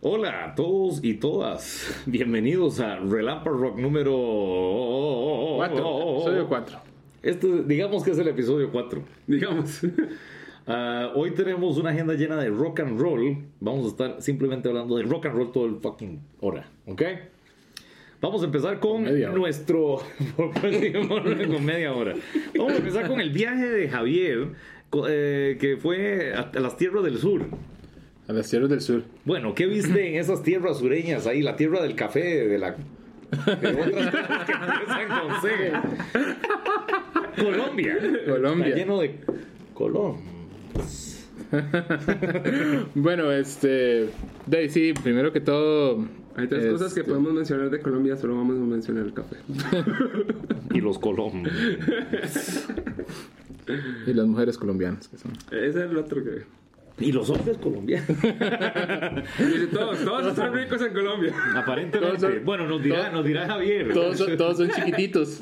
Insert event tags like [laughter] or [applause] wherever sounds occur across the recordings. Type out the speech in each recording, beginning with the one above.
Hola a todos y todas. [laughs] Bienvenidos a Relampa Rock número 4. Episodio 4. Este, digamos que es el episodio 4. Digamos. [laughs] Ah, hoy tenemos una agenda llena de rock and roll. Vamos a estar simplemente hablando de rock and roll todo el fucking hora. ¿Ok? Vamos a empezar con Media nuestro. [laughs] con media hora. Vamos a empezar con el viaje de Javier, eh, que fue a las tierras del sur. A las tierras del sur. Bueno, ¿qué viste en esas tierras sureñas ahí? La tierra del café, de la. de otras que empiezan con C. Colombia. Colombia. Está lleno de Colón. [laughs] Bueno, este. De sí, primero que todo. Hay tres cosas que este, podemos mencionar de Colombia, solo vamos a mencionar el café. [laughs] Y los Colón. Y las mujeres colombianas que son. Ese es el otro que... Y los hombres colombianos. [laughs] Todos, todos están ricos en Colombia. Aparentemente. Son- bueno, nos dirá, todos- nos dirá Javier. Todos son, todos son chiquititos.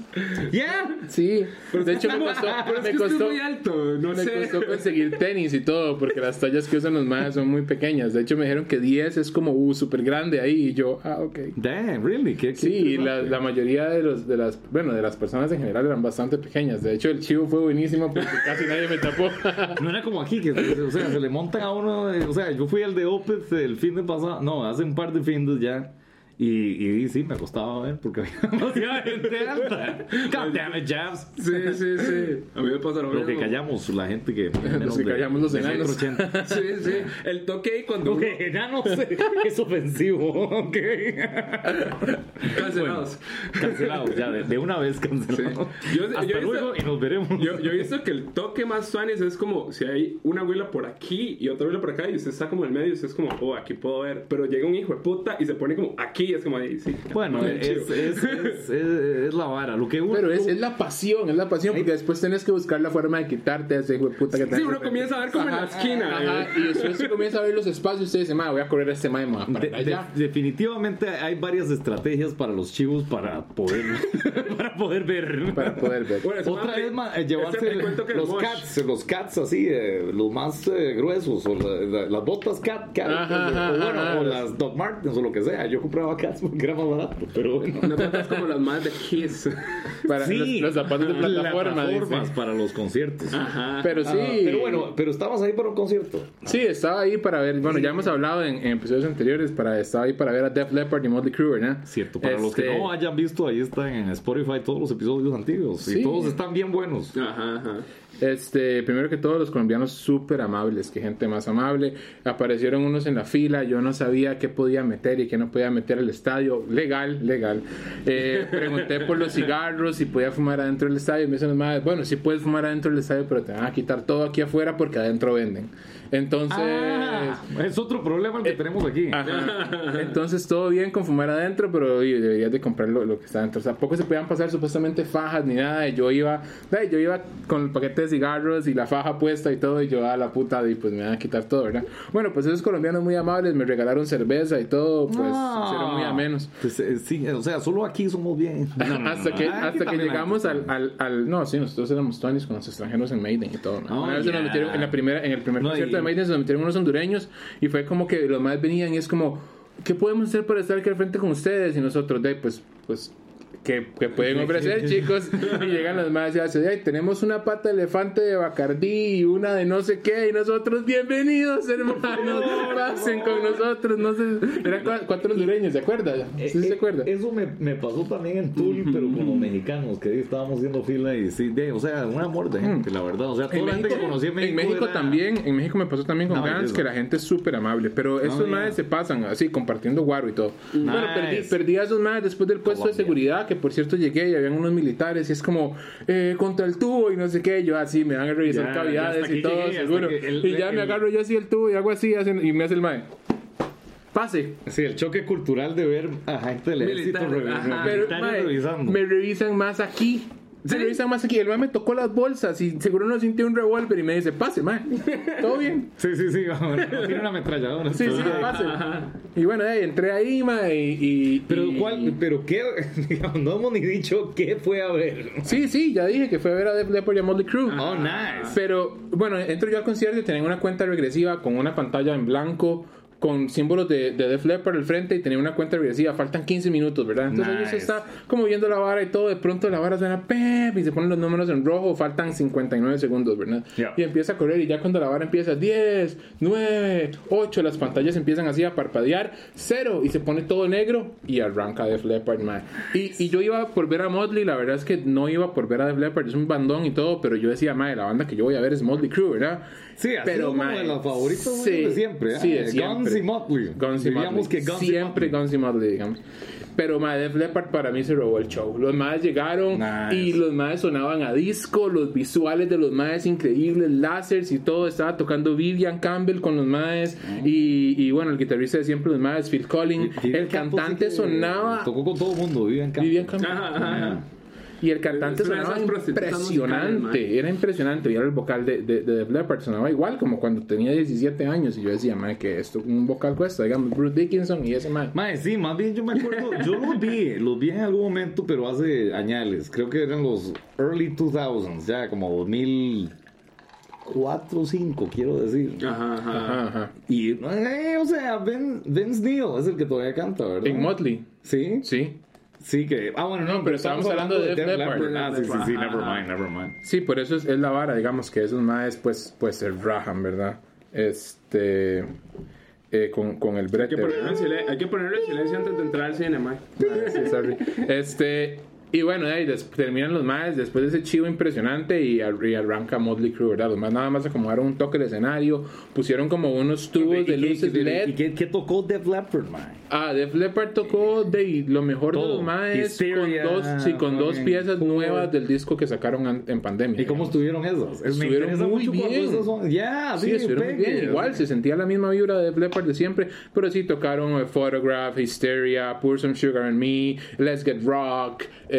¿Ya? Sí. De hecho, me costó. Pero es Me que es costó, muy alto, no me sé. costó conseguir tenis y todo, porque las tallas que usan los más son muy pequeñas. De hecho, me dijeron que 10 es como uh, súper grande ahí. Y yo, ah, ok. Damn, really? ¿Qué, qué Sí, la, la mayoría de, los, de las, bueno, de las personas en general eran bastante pequeñas. De hecho, el chivo fue buenísimo porque casi nadie me tapó. No era como aquí, que o sea, se le montan uno. o sea, yo fui al de Opeth el fin de pasado. No, hace un par de fines ya. Y, y sí, me costaba ver porque [laughs] había demasiada gente alta. God damn it, Jabs. Sí, sí, sí. A mí me pasa lo que callamos, la gente que. menos que de- callamos los enanos. [laughs] Sí, sí. El toque ahí cuando... Ok, ya no sé. Es ofensivo. Ok. Cancelados. Cancelados, ya, de, de una vez cancelados. Sí. Yo- Hasta yo luego visto- y nos veremos. Yo, yo he visto que el toque más suanes es como si hay una abuela por aquí y otra abuela por acá y usted está como en el medio y usted es como, oh, aquí puedo ver. Pero llega un hijo de puta y se pone como aquí es como ahí, sí. Bueno, es, es, es, es- es la vara. Lo que uno. Pero es, es la pasión, es la pasión, porque después tenés que buscar la forma de quitarte a ese hijo de puta que Sí, tenés. uno comienza a ver como en la esquina. Ajá, eh. y después se comienza a ver los espacios y usted dice, ma, voy a correr a este mae, ma, para De- de- allá. definitivamente hay varias estrategias para los chivos para poder [laughs] para poder ver Para poder ver. Otra vez ma- eh, llevarse los cats los cats así eh, los más eh, gruesos o la- la- las botas cat, cat Ajá, o, ajá, bueno, ajá. o las Doc Martens o lo que sea yo compraba cats porque era más barato pero bueno No tratas como las más de Kiss. Para Sí, los, los zapatos de plataforma. plataformas para los conciertos Ajá. Pero sí. Ah, pero bueno pero estabas ahí para un concierto Sí, estaba ahí para ver. Bueno, ya hemos hablado en, en episodios anteriores. Para, estaba ahí para ver a Def Leppard y Motley Crue, ¿verdad? Cierto, para los que Este, no hayan visto, ahí están en Spotify todos los episodios antiguos. Sí. Y todos están bien buenos. Ajá, ajá. Este, primero que todo, los colombianos súper amables, que gente más amable. Aparecieron unos en la fila, yo no sabía qué podía meter y qué no podía meter al estadio. Legal, legal. Eh, [laughs] pregunté por los cigarros, si podía fumar adentro del estadio. Y me dicen bueno, sí puedes fumar adentro del estadio, pero te van a quitar todo aquí afuera porque adentro venden. Entonces. Ah, es otro problema el que tenemos aquí. Ajá. [laughs] Entonces todo bien con fumar adentro, pero oye, deberías de comprar lo, lo que está adentro. O sea, tampoco se podían pasar supuestamente fajas ni nada. Y Yo iba, ay, yo iba con el paquete de cigarros y la faja puesta y todo, y yo a la puta, y pues me van a quitar todo, ¿verdad? Bueno, pues esos colombianos muy amables me regalaron cerveza y todo, pues Ah. hicieron muy amenos. Pues, eh, sí, o sea, solo aquí somos bien. No, [laughs] no, hasta no, que, no. Aquí hasta que llegamos al, al, al- No, sí, nosotros éramos tonis con los extranjeros en Maiden y todo. ¿no? Oh, Una vez se nos yeah. metieron en, la primera, en el primer No, concierto y- de Maiden se metieron unos hondureños y fue como que los más venían y es como, ¿qué podemos hacer para estar aquí al frente con ustedes? Y nosotros, de pues, pues, ¿qué, qué pueden [laughs] ofrecer, chicos? Y llegan los más y hacen, ay, tenemos una pata de elefante de Bacardí y una de no sé qué, y nosotros, bienvenidos, hermanos, [laughs] pasen con nosotros. No sé, eran cua- cuatro hondureños, ¿se acuerda? Eh, ¿Sí eh, se acuerda? Eso me, me pasó también en Tul, pero con los mexicanos, que ahí estábamos haciendo fila y sí, de, o sea, un amor de gente, la verdad. O sea, toda En la gente México, que conocí en México. en México era- también, en México me pasó también con No, Gans, que la gente es súper amable, pero estos ya. madres se pasan así, compartiendo guaro y todo. Bueno, perdí, Nice. perdí a esos madres después del puesto Colombia. de seguridad, que por cierto llegué y habían unos militares y es como, eh, contra el tubo y no sé qué, yo así me van a revisar Ya, cavidades y todo, llegué, hasta seguro. que el- y ya el- me agarro yo así el tubo y hago así hacen- y me hace el mae. Pase. Sí, el choque cultural de ver a gente del ejército. Pero, mae, revisando. me revisan más aquí. Se revisan más aquí. El mae me tocó las bolsas y seguro no sintió un revólver y me dice, pase, mae. [laughs] Todo bien. Sí, sí, sí, vamos, tiene una ametralladora. Sí, sí, pase. Y bueno, eh, entré ahí, ma, y... y- Pero y- cuál, pero qué, [laughs] digamos, no hemos ni dicho qué fue a ver. Sí, sí, ya dije que fue a ver a Def Leppard y a Motley Crue. Oh, nice. Pero, bueno, entro yo al concierto y tenían una cuenta regresiva con una pantalla en blanco con símbolos de, de Def Leppard al frente y tenía una cuenta regresiva. Faltan 15 minutos, ¿verdad? Entonces ellos Nice. está como viendo la vara y todo. De pronto la vara suena pep y se ponen los números en rojo. Faltan 59 segundos, ¿verdad? Yeah. Y empieza a correr y ya cuando la vara empieza 10, 9, 8, las pantallas empiezan así a parpadear, 0 y se pone todo negro y arranca Def Leppard, man. Y, y yo iba por ver a Motley, la verdad es que no iba por ver a Def Leppard, es un bandón y todo, pero yo decía, madre, la banda que yo voy a ver es Motley Crue, ¿verdad? Sí, ha sido uno de los favoritos sí, de siempre. ¿eh? Sí, de siempre. Guns y Motley. Guns y Diríamos Motley. que Guns y siempre Motley. Guns y Motley, digamos. Pero madre, Def Leppard para mí se robó el show. Los madres llegaron Nice. y los madres sonaban a disco, los visuales de los madres increíbles, láseres y todo. Estaba tocando Vivian Campbell con los madres y, y bueno, el guitarrista de siempre los madres, Phil Collins. El cantante sonaba... Tocó con todo el mundo, Vivian Campbell. Vivian Campbell. Ajá, ajá. Y el cantante Es sonaba impresionante, era impresionante. Y era el vocal de, de, de Def Leppard, sonaba igual como cuando tenía 17 años. Y yo decía, madre, que esto, un vocal cuesta, digamos, Bruce Dickinson y ese man. Mae, sí, más bien yo me acuerdo, yo los vi, los vi en algún momento, pero hace añales. Creo que eran los early 2000s, ya como 2004 o 5, quiero decir. Ajá, ajá. Ajá, ajá. Y, eh, o sea, Ben, Vince Neil es el que todavía canta, ¿verdad? En Motley, Sí, sí. Sí que... Ah, bueno, no, pero estábamos hablando de Def Leppard. Ah, sí, sí, sí, never mind, never mind. Sí, por eso es, es la vara, digamos, que esos maes, pues, pues se rajan, ¿verdad? Este. eh, con, con el brete. hay que ponerlo en silencio antes de entrar al cine, Mike. Sí, sorry. Este, y bueno, de ahí terminan los más después de ese chivo impresionante y, ar- y arranca Motley Crue, ¿verdad? Los más nada más acomodaron un toque de escenario, pusieron como unos tubos ¿Y de qué- luces y- LED. ¿Y qué, qué tocó Def Leppard, man? Ah, Def Leppard tocó de lo mejor de Todo. los maes con dos, sí, con dos piezas Poor. nuevas del disco que sacaron en pandemia. ¿Y cómo estuvieron esas? Es- Estuvieron muy bien. esas son- Ya, Sí, estuvieron muy bien. Igual se sentía la misma vibra de Def Leppard de siempre, pero sí tocaron eh, Photograph, Hysteria, Pour Some Sugar on Me, Let's Get Rock, eh,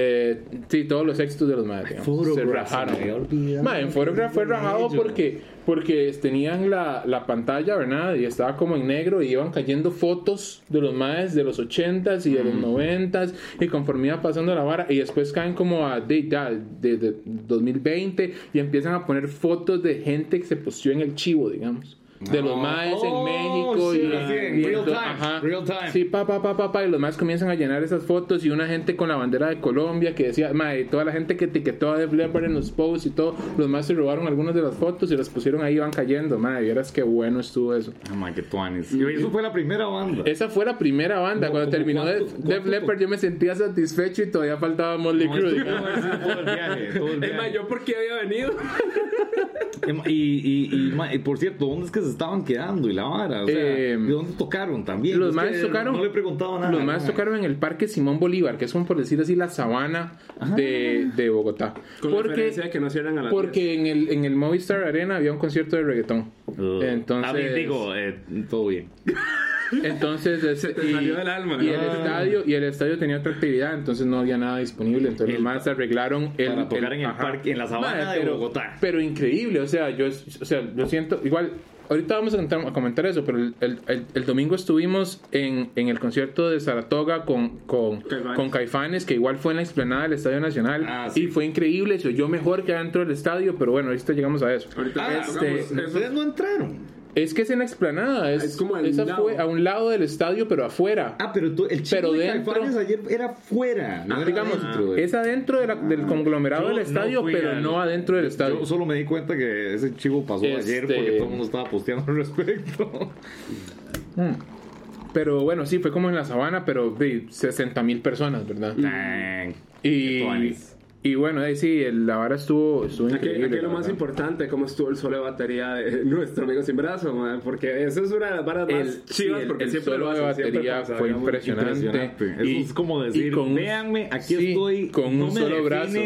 sí, todos los éxitos de los madres. Se rajaron. Ma, en Photograph fue rajado porque, porque tenían la, la pantalla, ¿verdad? Y estaba como en negro y iban cayendo fotos de los madres de los 80s y de los 90s y conforme iba pasando la vara y después caen como a de, ya, de, de 2020 y empiezan a poner fotos de gente que se posteó en el chivo, digamos. De los Oh, maes en oh, México y, shit, así, en y real ento- time, ajá. real time. Sí, pa, pa, pa, pa, pa, y los maes comienzan a llenar esas fotos y una gente con la bandera de Colombia que decía, mae, toda la gente que etiquetó a Def Leppard en los posts y todo, los maes se robaron algunas de las fotos y las pusieron ahí y iban cayendo, mae, vieras qué bueno estuvo eso. Oh my, qué tuanis. Y eso fue la primera banda. Esa fue la primera banda, No, cuando ¿como terminó Def, cuánto- Def cuánto- Leppard yo me sentía satisfecho y todavía faltaba todo el Es [laughs] más. ¿yo por qué había venido? [laughs] Y, y, y, ma- y por cierto, ¿dónde es que se estaban quedando? Y la vara, o sea, Eh, ¿de dónde tocaron también? Los más que tocaron. No le he preguntado nada. Los más tocaron en el Parque Simón Bolívar, que es como por decir así la sabana de, de Bogotá. Con la Porque, de que no cierran a las porque en el, en el Movistar Arena había un concierto de reggaetón. Uh, Entonces, a mí, digo, eh, todo bien. Entonces este, te y, salió del alma, y ¿no? el Ah. estadio y el estadio tenía otra actividad, entonces no había nada disponible. Entonces El- los más arreglaron el, para tocar en el ajá. parque, en la sabana Madre, de pero, Bogotá. Pero increíble, o sea, yo, o sea, lo siento, igual. Ahorita vamos a comentar, a comentar eso, pero el, el- el- el domingo estuvimos en, en el concierto de Saratoga con, con, Caifanes. con Caifanes, que igual fue en la explanada del Estadio Nacional. Ah, sí. Y fue increíble, se oyó mejor que adentro del estadio, pero bueno, ahorita llegamos a eso. Ahorita Ah, este, eso. Ustedes no entraron. Es que es en la explanada, es, Es como esa lado. fue a un lado del estadio, pero afuera. Ah, pero tú, el chico Pero de dentro- ayer era fuera. No Ah, era digamos, es adentro de la- del conglomerado Yo del no estadio, pero al- no adentro del estadio. Yo solo me di cuenta que ese chivo pasó Este- ayer porque todo el mundo estaba posteando al respecto. [laughs] Pero bueno, sí, fue como en la sabana, pero de 60 mil personas, ¿verdad? Dang. Y. y bueno, ahí sí, el- la vara estuvo, estuvo Aquí, increíble. aquí lo más importante, cómo estuvo el solo de batería de [laughs] nuestro amigo sin brazo, man, porque eso es una de las varas más El, sí, chivas, el- porque el siempre solo lo de hacen, siempre batería pasa, fue digamos. impresionante. Impresionante. Y- Eso es como decir, con un- véanme, aquí sí, estoy. con un no me solo brazo.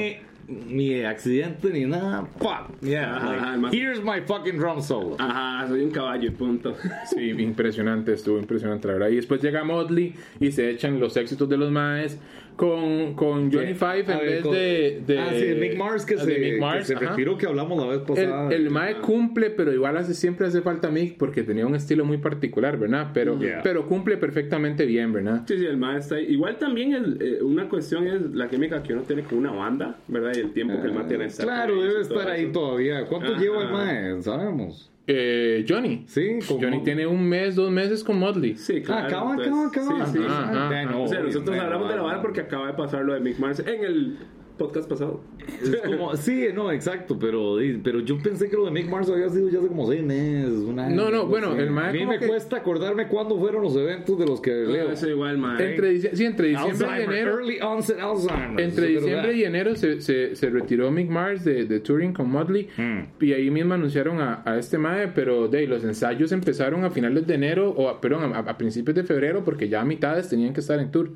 Ni accidente ni nada. Fuck. Yeah. Ajá, like, here's my fucking drum solo. Ajá, soy un caballo y punto. [laughs] Sí, impresionante, estuvo impresionante, la verdad. Y después llega Motley y se echan los éxitos de los Maes con, con Johnny Five en vez con- de, de. Ah, sí, de Mick Mars que se, Mick que se que hablamos la vez El, pasada. el Mae cumple, pero igual hace, siempre hace falta Mick porque tenía un estilo muy particular, ¿verdad? Pero, Yeah. pero cumple perfectamente bien, ¿verdad? Sí, sí, el mae está ahí. Igual también el, eh, una cuestión es la química que uno tiene con una banda, ¿verdad? Y el tiempo que el mae tiene estar Claro, debe estar ahí eso. todavía. ¿Cuánto Ajá. lleva el mae? Sabemos. Eh, Johnny. Sí, Johnny tiene un mes, dos meses con Motley. Sí, claro. Ah, acaba, entonces, acaba, acaba. Sí, sí. Ajá, ajá. No, O sea, nosotros hablamos de la vara porque acaba de pasar lo de Mick Mars en el podcast pasado. Es como, [laughs] sí, no, exacto, pero, pero yo pensé que lo de Mick Mars había sido ya hace como seis meses. Un año, No, no, bueno, así. el mae A mí me que- cuesta acordarme cuándo fueron los eventos de los que leo. Eso igual, man. Entre, sí, entre diciembre y enero. early onset Alzheimer. Entre diciembre y enero se, se, se retiró Mick Mars de, de touring con Motley Mm. y ahí mismo anunciaron a, a este mae, pero de los ensayos empezaron a finales de enero o a, perdón, a, a principios de febrero porque ya a mitades tenían que estar en tour.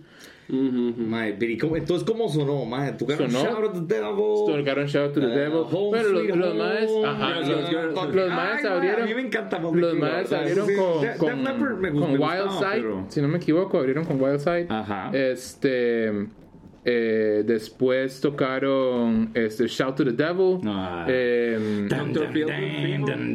Ujú, ujú. Mae, pero ¿y cómo- entonces, ¿cómo sonó, mae? ¿Tocaron Sonó. Shout at the Devil? Tocaron Shout to the Eh, Devil. Bueno, los, los maes, ajá, los, los maes mae, abrieron. A mí me encanta Los maes abrieron con, con, Wild Side, pero- si no me equivoco, abrieron con Wild Side. Ajá. Este. Eh, después tocaron este, Shout to the Devil. Ah. em,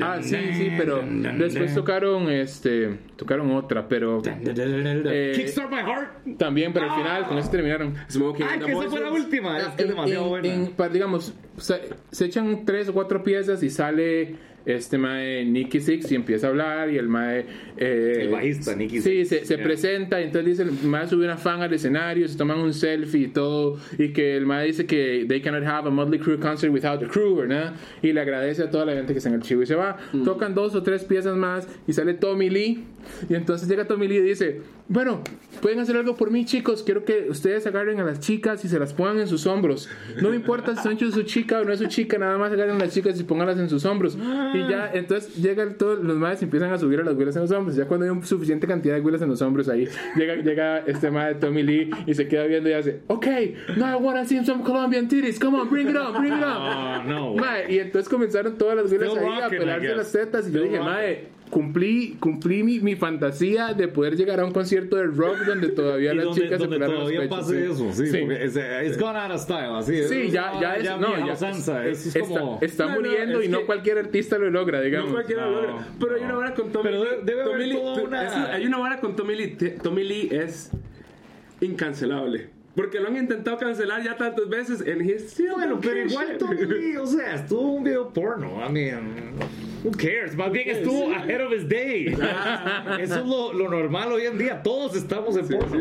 ah, sí, sí, pero después tocaron este, tocaron otra, pero eh, Kickstart My Heart. también, pero al final con eso terminaron. Smoking the que esa fue la última. Es que es demasiado en- buena. en- pa- digamos, se, se echan tres o cuatro piezas y sale este mae Nicky Six y empieza a hablar y el mae eh, El bajista, Nicky sí Sixx. se, se Yeah. presenta y entonces dice el mae sube una fan al escenario se toman un selfie y todo y que el mae dice que they cannot have a Motley Crue concert without the crew ¿verdad? y le agradece a toda la gente que está en el chivo y se va Mm. tocan dos o tres piezas más y sale Tommy Lee y entonces llega Tommy Lee y dice bueno pueden hacer algo por mí chicos. Quiero que ustedes agarren a las chicas y se las pongan en sus hombros. No me importa si son su chica o no es su chica nada más agarren a las chicas y pónganlas en sus hombros y ya entonces llegan todos los madres y empiezan a subir a las güelas en los hombros. Ya cuando hay una suficiente cantidad de güelas en los hombros ahí llega, llega este madre Tommy Lee y se queda viendo y hace ok now I wanna see some Colombian titties. Come on bring it on bring it Ah, no. Mae, y entonces comenzaron todas las güelas ahí a rocking, I pelarse las tetas y yo dije, mae, cumplí, cumplí mi, mi fantasía de poder llegar a un concierto de rock donde todavía [laughs] las donde, chicas donde se pelaron todavía los pechos. pase sí. eso, sí, Sí. es, it's gone out of style, así Sí, es, ya, ya, es, no, vieja ya, usanza, es, es está, como... está No, no, muriendo es y no cualquier artista lo logra, digamos. No cualquiera No, lo logra. Pero hay una vara con Tommy Pero Lee. de- debe Tommy haber Lee- una- es- hay una vara con Tommy Lee. Tommy Lee es incancelable. Porque lo han intentado cancelar ya tantas veces. And he's still Bueno, pero [laughs] igual. Tommy Lee, o sea, estuvo un video porno. I mean, who cares? Más bien estuvo ahead of his day. [laughs] Eso es lo, lo normal hoy en día. Todos estamos en porno. [laughs]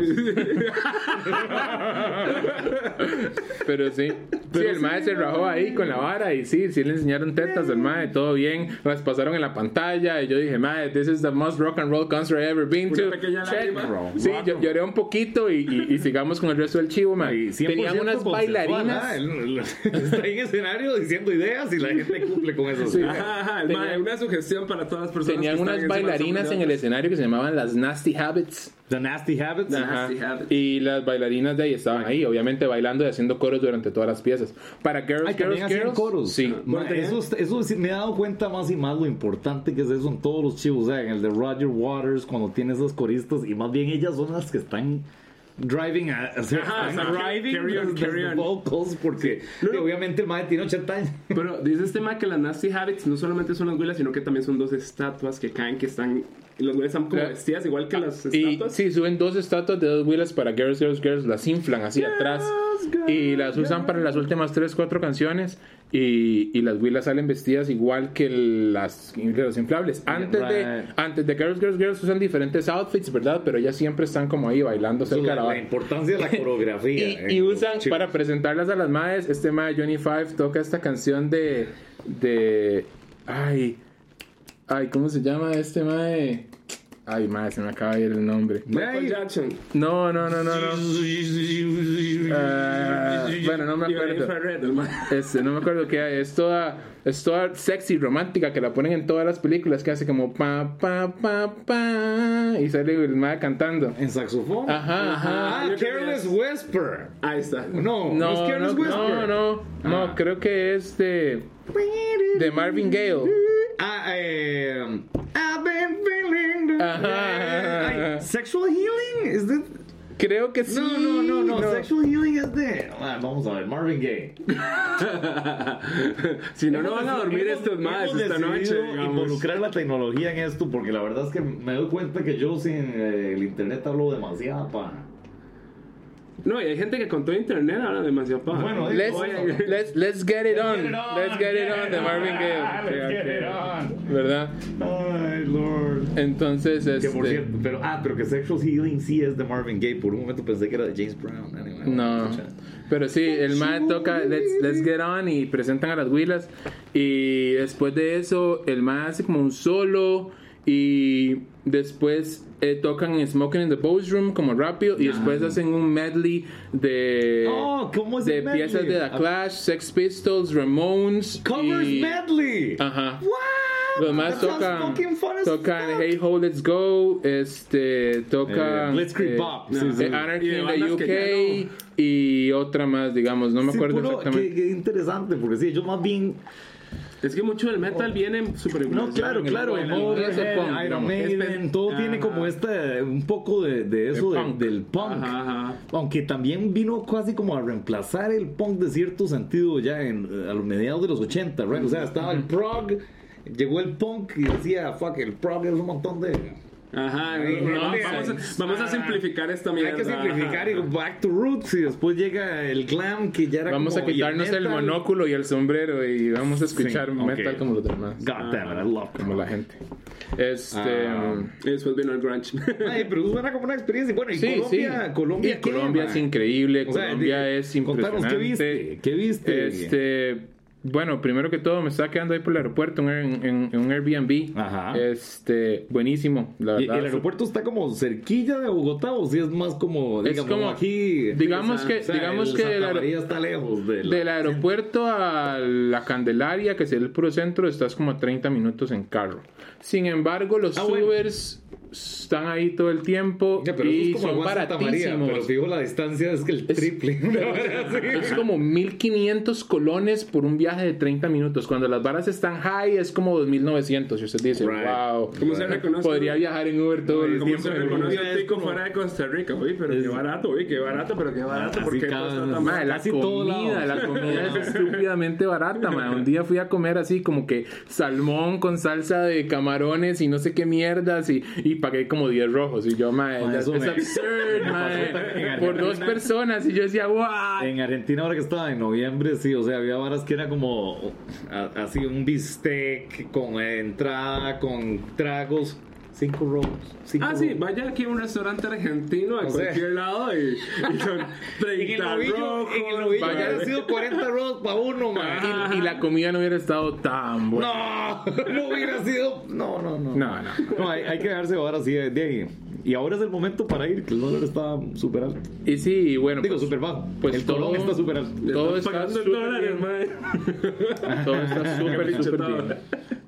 Pero sí, sí, el mae se rajó ahí con la vara y sí, sí le enseñaron tetas al mae, todo bien, las pasaron en la pantalla y yo dije, mae, this is the most rock and roll concert I've ever been to. Check. Sí, yo lloré un poquito y, y- y sigamos con el resto del chivo, mae. Y 100% Tenían unas bailarinas. ah, [laughs] Está ahí en escenario diciendo ideas y la gente cumple con eso. Sí. Ajá, ajá, el Tenía- mae, una sugestión para todas las personas. Tenían que están unas bailarinas en el escenario que se llamaban las Nasty Habits. The Nasty Habits. Ajá. Ajá. Nasty Habits. Y las bailarinas de ahí estaban ahí, obviamente bailando y haciendo coros durante todas las piezas. Para Girls, Ay, Girls, Girls. coros. Sí. Ma, eso, me he dado cuenta más y más lo importante que es eso en todos los chivos. O sea, en el de Roger Waters, cuando tiene esas coristas, y más bien ellas son las que están driving a, o sea, Ajá, están o sea, driving carry on, las- carry las on. vocals porque No, no. obviamente el mae tiene 80 años. [laughs] Pero dice este mae que las Nasty Habits no solamente son las güelas, sino que también son dos estatuas que caen, que están. Y las güelas están como Claro. vestidas igual que las Y estatuas. sí, suben dos estatuas de dos huilas para Girls, Girls, Girls, las inflan hacia atrás y las usan para las últimas tres, cuatro canciones y, y las huilas salen vestidas igual que las, los inflables. Antes, de, antes de Girls, Girls, Girls usan diferentes outfits, ¿verdad? Pero ellas siempre están como ahí bailando cerca de la la, importancia de la [laughs] coreografía. Y, en y usan, chivos. para presentarlas a las madres, este mae Johnny Five toca esta canción de. de. Ay. Ay, ¿cómo se llama este mae? Ay, mae, se me acaba de ir el nombre. Michael Jackson. No, no, no, no, no. Ah, bueno, no me acuerdo. Este, no me acuerdo qué es toda es toda sexy romántica que la ponen en todas las películas que hace como pa pa pa pa y sale el mae cantando. En saxofón. Ajá, ajá. Ah, Yo creo que Careless es- Whisper. Ahí está. No, no, No, es no, Careless Whisper. no, no, no, Ah. creo que es de de Marvin Gaye. Ah, eh, I've been feeling the Ajá. Ay, Sexual Healing is the Creo que sí. No, no, no, no, Sexual Healing es de ah, vamos a ver, Marvin Gaye. [laughs] si no, no van a dormir Hemos- estos hemos esta noche. digamos. involucrar la tecnología en esto porque la verdad es que me doy cuenta que yo sin eh, el internet hablo demasiado para No, y hay gente que con todo internet habla demasiado paja. Bueno, Let's, let's, let's get it on. Get it on, Let's get it on de Marvin Gaye. Let's get it on. ¿Verdad? Ay, Lord. Entonces, Que por este. cierto, pero, ah, pero que Sexual Healing sí es de Marvin Gaye. Por un momento pensé que era de James Brown. Anyway, No. Pero sí, el man toca Let's, Let's Get On y presentan a las huilas. Y después de eso, el man hace como un solo. Y después eh, tocan Smoking in the Pose Room como rápido. Y después hacen un medley de, Oh, ¿cómo es de medley? piezas de The Clash, Sex Pistols, Ramones. Covers y, medley. Ajá. What? Los más tocan, tocan. Hey Ho Let's Go, este, tocan Eh, Blitzkrieg eh, Bop, sí, no. sí. eh, Anarchy in the UK y otra más, digamos, no me Sí, acuerdo puro- exactamente. Qué, qué interesante, porque sí, yo más bien. Es que mucho del metal viene súper No, claro, claro. el- punk, Iron. Maiden, todo Ajá. tiene como esta, un poco de, de eso De de- punk. del punk. Ajá, ajá. Aunque también vino casi como a reemplazar el punk de cierto sentido ya en, a los mediados de los 80, right? O sea, estaba el prog, llegó el punk y decía, fuck, el prog es un montón de... Ajá, Ay, no, no, vamos, a, vamos a simplificar esta mierda. Hay que simplificar y Ajá. back to roots y después llega el glam que ya era Vamos como, a quitarnos el monóculo y el sombrero y vamos a escuchar Sí, metal como los demás. God damn it, I love Como la gente. Este. Ah. Y después vino el grunge. [laughs] Ay, pero suena como una experiencia. Bueno, y sí, Colombia, sí. Colombia, Y ¿qué, Colombia es increíble. O sea, Colombia de- es contanos, impresionante. ¿qué viste? ¿Qué viste? Este. Bueno, primero que todo, me estaba quedando ahí por el aeropuerto en, en- en un Airbnb. Ajá. Este, buenísimo, la ¿Y el aeropuerto está como cerquilla de Bogotá o si es más como, Es como- aquí? digamos o que- sea, digamos el que Santa María está lejos de la- Del aeropuerto a la Candelaria, que es el puro centro, estás como a 30 minutos en carro. Sin embargo, los Ah, bueno. Ubers están ahí todo el tiempo Ya, pero y es como son Santa María, baratísimos. pero digo la distancia es que el Es- triple. [laughs] Es como 1500 colones por un viaje de 30 minutos. Cuando las varas están high es como 2900. Y usted dice, Right. wow, ¿Cómo se reconoce? podría viajar en Uber todo el ¿Cómo tiempo. se reconoce el tico fuera de Costa Rica? Uy, pero Es- qué barato, uy, qué barato, pero qué barato. Así ¿Por qué cada- cuesta tan Mae, la todo comida, la comida es [laughs] estúpidamente barata, mae. Un día fui a comer así como que salmón con salsa de camarones y no sé qué mierdas y, y pagué como 10 rojos. Y yo, mae, es eso me- absurd, me mae. Por dos personas. Y yo decía, wow. En Argentina, ahora que estaba en noviembre, sí, o sea, había varas que era como así un bistec con entrada, con tragos, cinco rolls. cinco Ah, sí, rolls. vaya aquí a un restaurante argentino a O sea- cualquier lado y, y son [laughs] En el 30 novillo, rojos. en el novillo vaya. hubiera sido 40 rolls para uno, man. Y, y la comida no hubiera estado tan buena. No, [laughs] no hubiera sido. No, no, no. No, no. No, hay, hay que dejarse ahora así de, de ahí. Y ahora es el momento para ir, que el dólar está súper alto. Y sí, bueno, Digo, pues, súper bajo. pues el todo- está súper alto. Todo está pagando el súper dólar, bien. [laughs] todo está [laughs] súper, bien.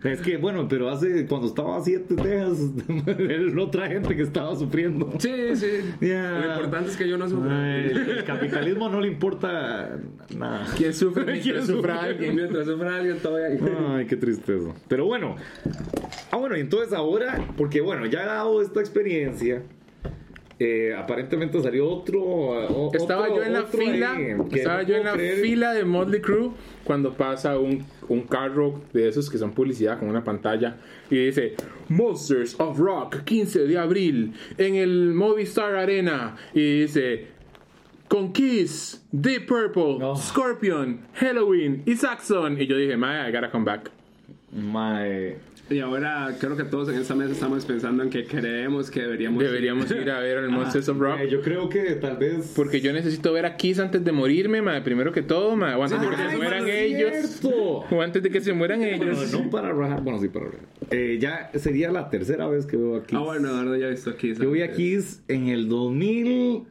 Es que, bueno, pero hace, cuando estaba a 7 Texas, [laughs] era otra gente que estaba sufriendo. Sí, sí. Ya. Lo importante es que yo no sufra. Ay, el, el capitalismo no le importa nada. ¿Quién sufre? ¿Quién ¿Quién sufre? sufra alguien? Mientras sufra alguien, bien. Ay, qué tristeza. Pero bueno. Ah, bueno, y entonces ahora, porque bueno, ya dado esta experiencia, eh, aparentemente salió otro. o- Estaba otro- yo en la fila, ahí, estaba no yo en la creer. fila de Motley Crue cuando pasa un, un carro de esos que son publicidad con una pantalla y dice Monsters of Rock 15 de abril en el Movistar Arena y dice con Kiss, Deep Purple, Oh. Scorpion, Halloween y Saxon y yo dije, man, I gotta come back. Mae, Y ahora creo que todos en esta mesa estamos pensando en que creemos que deberíamos. Deberíamos ir a ver el [laughs] Monsters of Rock. yo creo que tal vez. Porque yo necesito ver a Kiss antes de morirme, madre. Primero que todo, madre. O antes de que Ay, se mueran ellos. cierto. [laughs] O antes de que se mueran Bueno, ellos. no para rajar, bueno, sí para rajar. Eh, ya sería la tercera vez que veo aquí. Ah, bueno, Eduardo ya he visto aquí. Yo vi a Kiss en el 2000,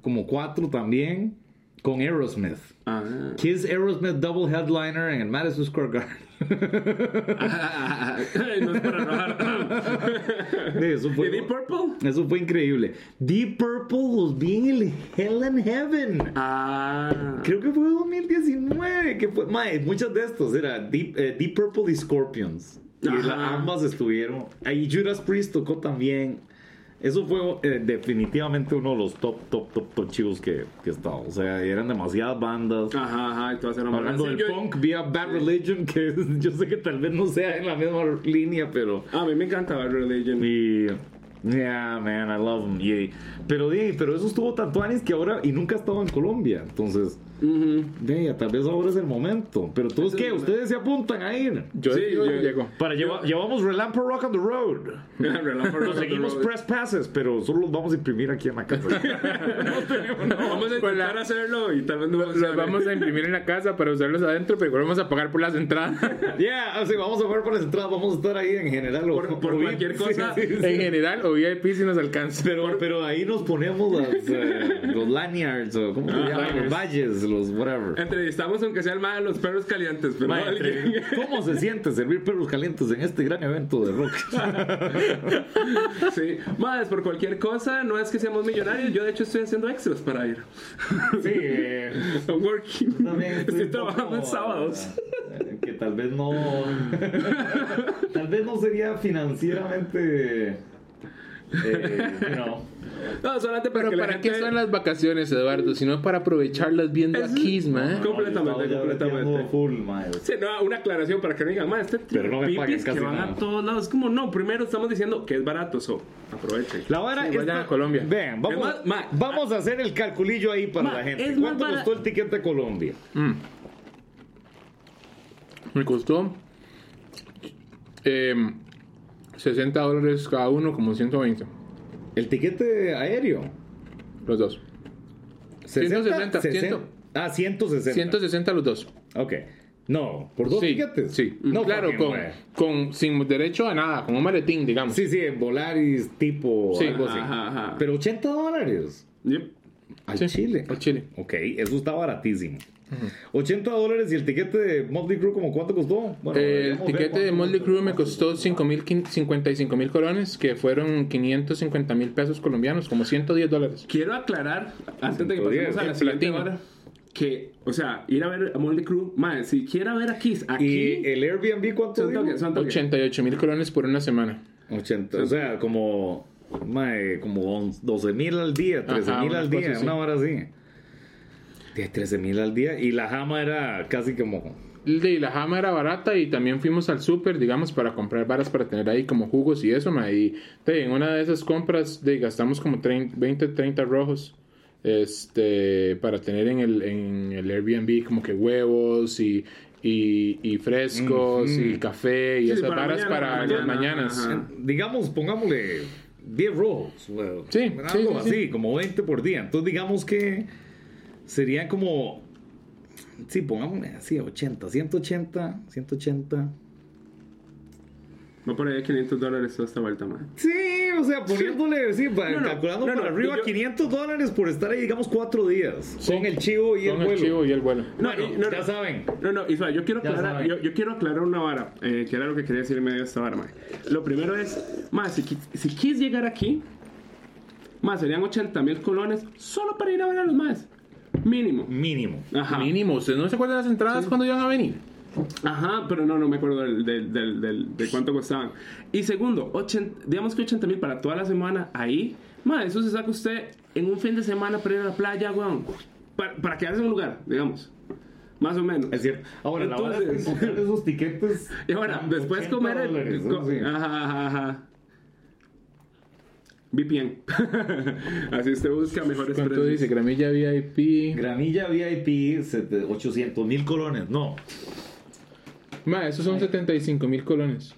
como 4 también, con Aerosmith. Ah. Kiss Aerosmith Double Headliner en el Madison Square Garden. [laughs] no es para robar. [laughs] Eso, ¿Y fue, Deep Purple? eso fue increíble. Deep Purple los vi en el Hell and Heaven. Ah. Creo que fue 2019. Que fue, mae, muchas de estos era Deep, eh, Deep Purple y Scorpions. Y la- ambas estuvieron. Ahí Judas Priest tocó también. Eso fue eh, definitivamente uno de los top, top, top, top chivos que, que estaba. O sea, eran demasiadas bandas. Ajá, ajá, y a hacer Hablando del punk, vi a Bad Religion, que [laughs] yo sé que tal vez no sea en la misma línea, pero. A mí me encanta Bad Religion. Y, Yeah, man, I love them. Y- pero, di, pero eso estuvo tatuanis que ahora y nunca ha estado en Colombia. Entonces, Ujú. de, tal vez ahora es el momento. Pero todos, ¿qué? Ustedes se apuntan a ir. Yo Sí, digo, yo- llego. Para lleva- llevamos Relampo Rock on the Road. [laughs] Conseguimos press passes, pero solo los vamos a imprimir aquí en la casa. [laughs] Vamos a Con la- intentar hacerlo y tal vez no Los vamos a imprimir en la casa para usarlos adentro, pero igual vamos a pagar por las entradas. [laughs] Ya, así vamos a ver por las entradas, vamos a estar ahí en general. o- Por- por o- cualquier sí, cosa. sí, sí. en general, o VIP si nos alcanza. Pero, pero ahí nos ponemos las, eh, los lanyards, o ¿cómo se Ah, llaman? Los valles, los whatever. Entrevistamos aunque sea el más de los perros calientes, pero alguien- ¿Cómo se siente servir perros calientes en este gran evento de rock? Sí, más por cualquier cosa, no es que seamos millonarios, yo de hecho estoy haciendo extras para ir. Sí, eh, [laughs] working. Estoy trabajando poco, en sábados. eh, Que tal vez no. [laughs] Tal vez no sería financieramente. Eh, know. No, solamente para Pero que ¿para gente... qué son las vacaciones, Eduardo? Si no para aprovecharlas viendo Es- aquí, man. Completamente, No, completamente. Full, mae. Sí, no, una aclaración para que no digan, más este Pero no me pipis paguen que casi van nada". a todos lados. Es como, no, primero estamos diciendo que es barato, so, aprovechen. La vara Sí, vayan está- a Colombia. Vean, vamos, Es más, ma- vamos a hacer el calculillo ahí para Ma, la gente. es ¿Cuánto costó el tiquete a Colombia? Mm. Me costó em, 60 dólares cada uno, como 120. El tiquete aéreo. Los dos. 160, 60. Ah, 160. 160 los dos. Ok. No, por dos sí, tiquetes. Sí, No, claro, fucking con, con, sin derecho a nada, con un maletín, digamos. Sí, sí, en Volaris tipo Sí. algo así. Ajá, ajá. Pero 80 dólares. Yep. Al Sí, Chile. al Chile. Ok, eso está baratísimo. 80 dólares y el tiquete de Motley Crue, ¿como cuánto costó? Bueno, el tiquete de Motley. Crue me costó 5 mil, 55 mil colones, que fueron 550 mil pesos colombianos, como 110 dólares. Quiero aclarar, antes de que 110, pasemos a la el siguiente hora, que, o sea, ir a ver a Moldy Crew, madre, si quiere ver aquí, aquí, ¿Y el Airbnb cuánto son dijo? toques, son toques. 88 mil colones por una semana. 80, o sea, como, mae, como 12 mil al día, 13 Ajá, mil al día, una hora así. De 13 mil al día. Y la jama era casi como. Y la jama era barata y también fuimos al súper, digamos, para comprar varas para tener ahí como jugos y eso, y de, en una de esas compras de, gastamos como 30, 20, 30 rojos este, para tener en el, en el Airbnb como que huevos y, y, y frescos y café y Sí, esas para varas mañana, para para las mañana, mañanas. ajá. Digamos, pongámosle 10 rojos. well, Sí, algo sí, sí, así, sí. como 20 por día. Entonces, digamos que serían como. Sí, pongámosle así, 80, 180, 180. Va por ahí 500 dólares toda esta vuelta, madre. Sí, o sea, poniéndole, sí, pa- No, no, calculando no, no, para arriba yo- 500 dólares por estar ahí, digamos, 4 días. Sí. Con el chivo y Con el el vuelo. chivo y el vuelo. No, Bueno, y- no, ya no. saben. No, no, Isra, yo quiero aclarar, yo, yo quiero aclarar una vara, eh, que era lo que quería decir en medio de esta vara, mae. Lo primero es, más, si, si quis llegar aquí, más serían 80 mil colones solo para ir a ver a los más. Mínimo. Mínimo. Ajá. Mínimo, ¿ustedes no se acuerdan de las entradas cuando iban a venir? Ajá, pero no, no me acuerdo del, del, del, del- de cuánto costaban. Y segundo, 80, digamos que 80 mil para toda la semana ahí. Más, eso se saca usted en un fin de semana para ir a la playa, weón. Para, para quedarse en un lugar, digamos. Más o menos. Es cierto. Ahora, la verdad es Entonces- que comprar esos tiquetes. [laughs] Y ahora, después 80 comer el. dólares, co- ¿no? Sí. Ajá, ajá, ajá. VPN. [laughs] Así usted busca mejores ¿Cuánto precios. dice? Gramilla VIP. Gramilla VIP, 800 mil colones. No, Ma, esos son 75 mil colones.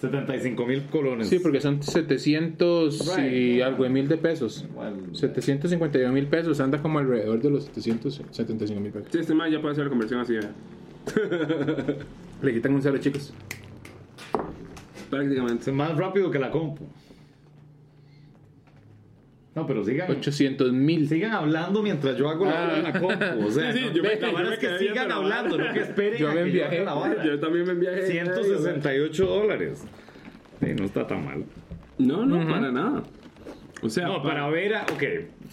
75 mil colones. Sí, porque son 700 y algo de mil de pesos. Igual, 752 mil pesos, anda como alrededor de los 775 mil pesos. Sí, este man ya puede hacer la conversión así, ¿eh? [laughs] Le quitan un cero, chicos. prácticamente. Es más rápido que la compu. No, pero sigan, 800 mil. sigan hablando mientras yo hago la Ah. la compu. O sea, Sí, sí, no- yo me- la me es que sigan la hablando, no que esperen Yo a me que yo enviajé. haga la vara. Yo también me envié. 168 dólares. Sí, no está tan mal. No, no, para nada. O sea, No, para ver a. Ok,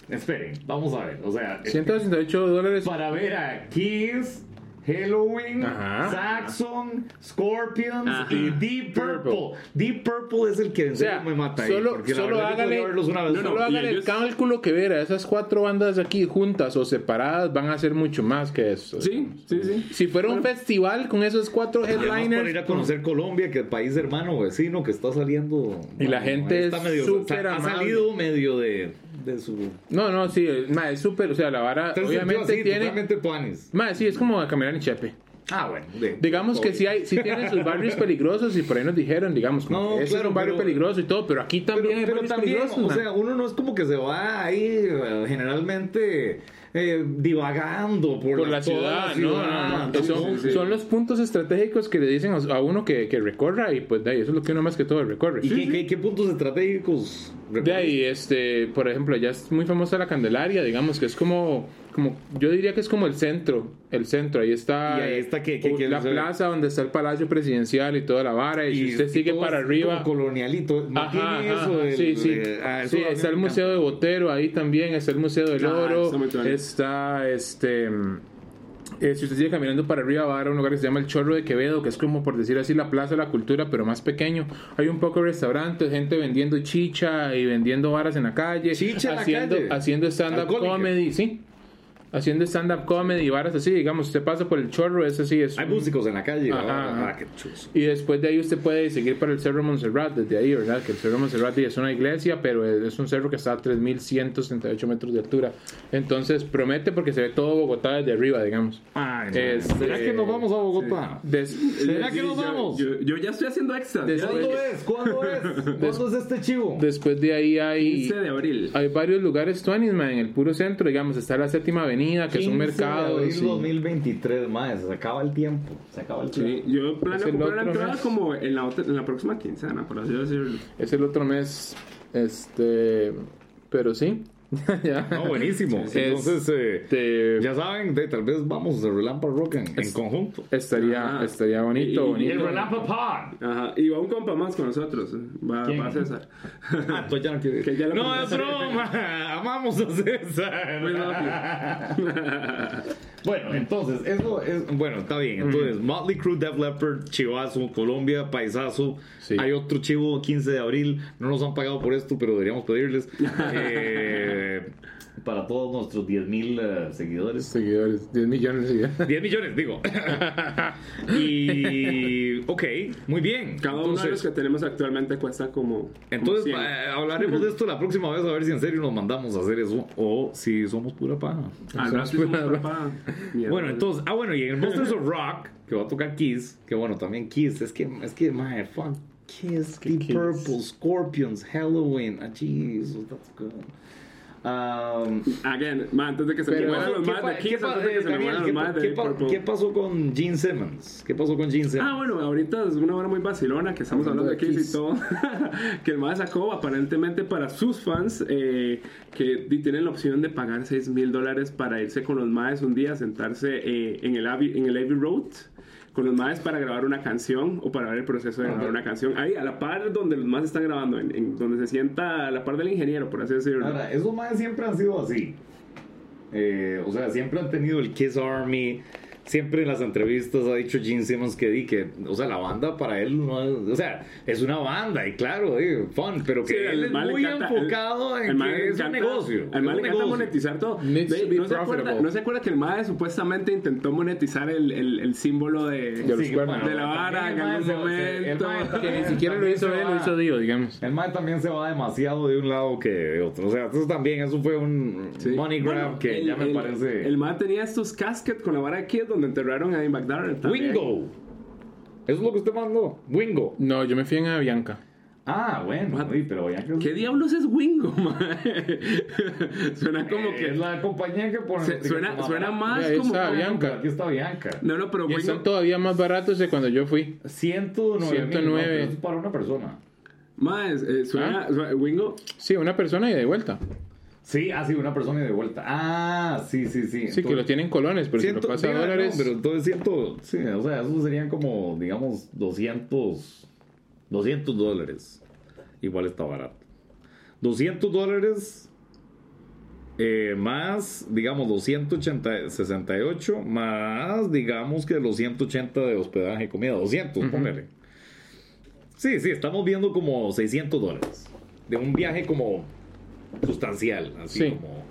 esperen, vamos a ver. O sea, 168 dólares. para ver a Kiss Halloween, Ajá. Saxon, Scorpions Ajá. y Deep Purple. Purple. Deep Purple es el que en O serio sea, me mata ahí. solo, porque la solo hágale, verlos una vez No, solo el cálculo que ver a esas cuatro bandas aquí juntas o separadas van a ser mucho más que eso. Sí, sí, sí. Si fuera un festival con esos cuatro Además, para ir headliners, a conocer Colombia, que el país hermano vecino que está saliendo. Y la gente está es medio, súper ha amable. salido medio de, de su. no, no, sí, ma, es súper, o sea, la vara Está en obviamente tiene, totalmente tuanis. ma, sí, es como caminar en Chepe. Ah, bueno. de- Digamos que obvio. sí hay, sí tienen sus barrios [laughs] peligrosos y por ahí nos dijeron, digamos, como No, que ese claro, es un barrio pero- peligroso y todo, pero aquí Pero, también hay pero barrios también, peligrosos. o ma. sea, uno no es como que se va ahí eh, generalmente eh, divagando por, por la ciudad, no, no, no. Sí, Son, sí, sí. son los puntos estratégicos que le dicen a uno que, que recorra y pues de ahí, eso es lo que uno más que todo recorre. ¿Y qué, qué- qué puntos estratégicos? De ahí, este, por ejemplo, ya es muy famosa la Candelaria, digamos que es como, como, yo diría que es como el centro, el centro, ahí está, Y ahí está, ¿qué- qué uh, quiere la plaza donde está el Palacio Presidencial y toda la vara, y, si usted sigue para arriba, colonialito. ¿No Ajá, tiene ajá, eso? del- sí, sí. de- ah, Sí, está el Museo de. Botero ahí también, está el Museo del Ah, Oro, está este... eh, si usted sigue caminando para arriba va a a un lugar que se llama el Chorro de Quevedo, que es como por decir así la Plaza de la Cultura, pero más pequeño. Hay un poco de restaurantes, gente vendiendo chicha y vendiendo varas en la calle. Chicha en la haciendo, calle. haciendo stand-up comedy, sí. Haciendo stand-up comedy y varas así, digamos, usted pasa por el Chorro, es así, es Hay un- músicos en la calle. Ajá, ¿verdad? ajá. Ah, qué y después de ahí usted puede seguir para el Cerro Montserrat, desde ahí, ¿verdad? Que el Cerro Montserrat es una iglesia, pero es un cerro que está a 3.168 metros de altura. Entonces promete porque se ve todo Bogotá desde arriba, digamos. Ay, no. Este- ¿Será que nos vamos a Bogotá? Des- ¿Será que Sí, nos yo- vamos? Yo, yo ya estoy haciendo extras. ya Después- ¿Cuándo es? ¿Cuándo es? [laughs] ¿Cuándo es este chivo? después de ahí hay, 15 de abril. hay varios lugares tuanis, ma, en el puro centro, digamos, está la séptima avenida, que es un 15 de mercado. abril sí. 2023, más. Se acaba el tiempo. Se acaba el tiempo. Sí, yo planeo comprar la entrada mes. como en la, otra- en la próxima quincena, por así decirlo. Es el otro mes, este, pero sí. [laughs] ya. No, buenísimo. Es- Entonces, eh, Este, ya saben, de, tal vez vamos a Relampa Rock en, conjunto. estaría, Ajá. estaría bonito, Y- y- bonito. el Relampa Pod. Ajá, y va un compa más con nosotros. Va, va César. [laughs] Ah, pues ya no quiere ir. Que ya lo No, es broma. [laughs] Amamos a Muy César. Bueno, entonces, eso es. Bueno, está bien. Entonces, Motley Crue, Def Leppard, Chivazo, Colombia, Paisazo. Sí. Hay otro chivo 15 de abril. No nos han pagado por esto, pero deberíamos pedirles. [laughs] Eh, para todos nuestros 10 mil seguidores. seguidores, 10 millones de seguidores. 10 millones, digo. [laughs] y. Ok, muy bien. Cada uno de los Entonces, que tenemos actualmente cuesta como. entonces como 100. eh, hablaremos de esto la próxima vez a ver si en serio nos mandamos a hacer eso o si somos pura paja. Somos pura-. [laughs] Mierda. Bueno, entonces, ah, bueno, y en el Monsters of [laughs] Rock, que va a tocar Kiss, que bueno, también Kiss, es que, es que, my fuck, Kiss, Deep. Purple, Scorpions, Halloween, ah, Jesus, that's good. Um, Again, ma, antes de que se Pero- mueran los ¿qué más de qué Kiss, antes de que se Daniel, mueran ¿qué los pa- más de qué. ¿Qué pasó con Gene Simmons? ¿Qué pasó con Gene Simmons? Ah, bueno, ahorita es una hora muy vacilona que estamos hablando de Kiss y todo. [laughs] que el MAE sacó aparentemente para sus fans eh, que tienen la opción de pagar 6 mil dólares para irse con los MAES un día, sentarse eh, en, el Abbey, en el Abbey Road con los MAES para grabar una canción o para ver el proceso de grabar una canción. Ahí, a la par donde los MAES están grabando, en, en donde se sienta a la par del ingeniero, por así decirlo. Ahora, esos más siempre han sido así. Eh, o sea, siempre han tenido el Kiss Army. Siempre en las entrevistas ha dicho Gene Simmons que di que, o sea, la banda para él no es, o sea, es una banda y claro, eh, fun, pero que Sí, él es muy encanta- enfocado al- en man que le es un encanta- negocio. Al un le encanta negocio. monetizar todo. Be ¿no, se acuerda. ¿No se acuerda que el MAE supuestamente intentó monetizar el, el, el símbolo de, De Sí, cuernos. de la vara en el algún se- se- el momento? mae Que ni siquiera lo hizo se él, lo hizo Dio, digamos. El MAE también se va demasiado de un lado que de otro. O sea, entonces también eso fue un Sí. money grab Bueno, que el- ya me el- parece. El MAE tenía estos caskets con la vara de Kid donde enterraron a Dimebag Darrell. también. Wingo. Eso es lo que usted mandó. Wingo. No, yo me fui en Avianca. Ah, bueno. Uy, pero que ¿Qué diablos es Wingo, [laughs] mae? Suena como que... es la compañía que pone. se- suena, suena más Ahí como... está, como- Bianca. Aquí está Bianca. No, no, pero Y Wingo... están todavía más baratos de cuando yo fui. 109. 109. pero eso es para una persona. Mae, eh, suena... ¿Ah? suena- Wingo... Sí, una persona y de vuelta. Sí, ah, sí, una persona y de vuelta. Ah, sí, sí, sí. Sí, que lo tienen en colones, pero si Ciento- lo pasa a diga, no, dólares. pero entonces ciento, sí, o sea, eso serían como, digamos, 200, 200 dólares. Igual está barato. 200 dólares eh, más, digamos, los 180, 68, más, digamos que los 180 de hospedaje y comida, 200, póngale. Sí, sí, estamos viendo como 600 dólares. De un viaje como sustancial, así Sí. como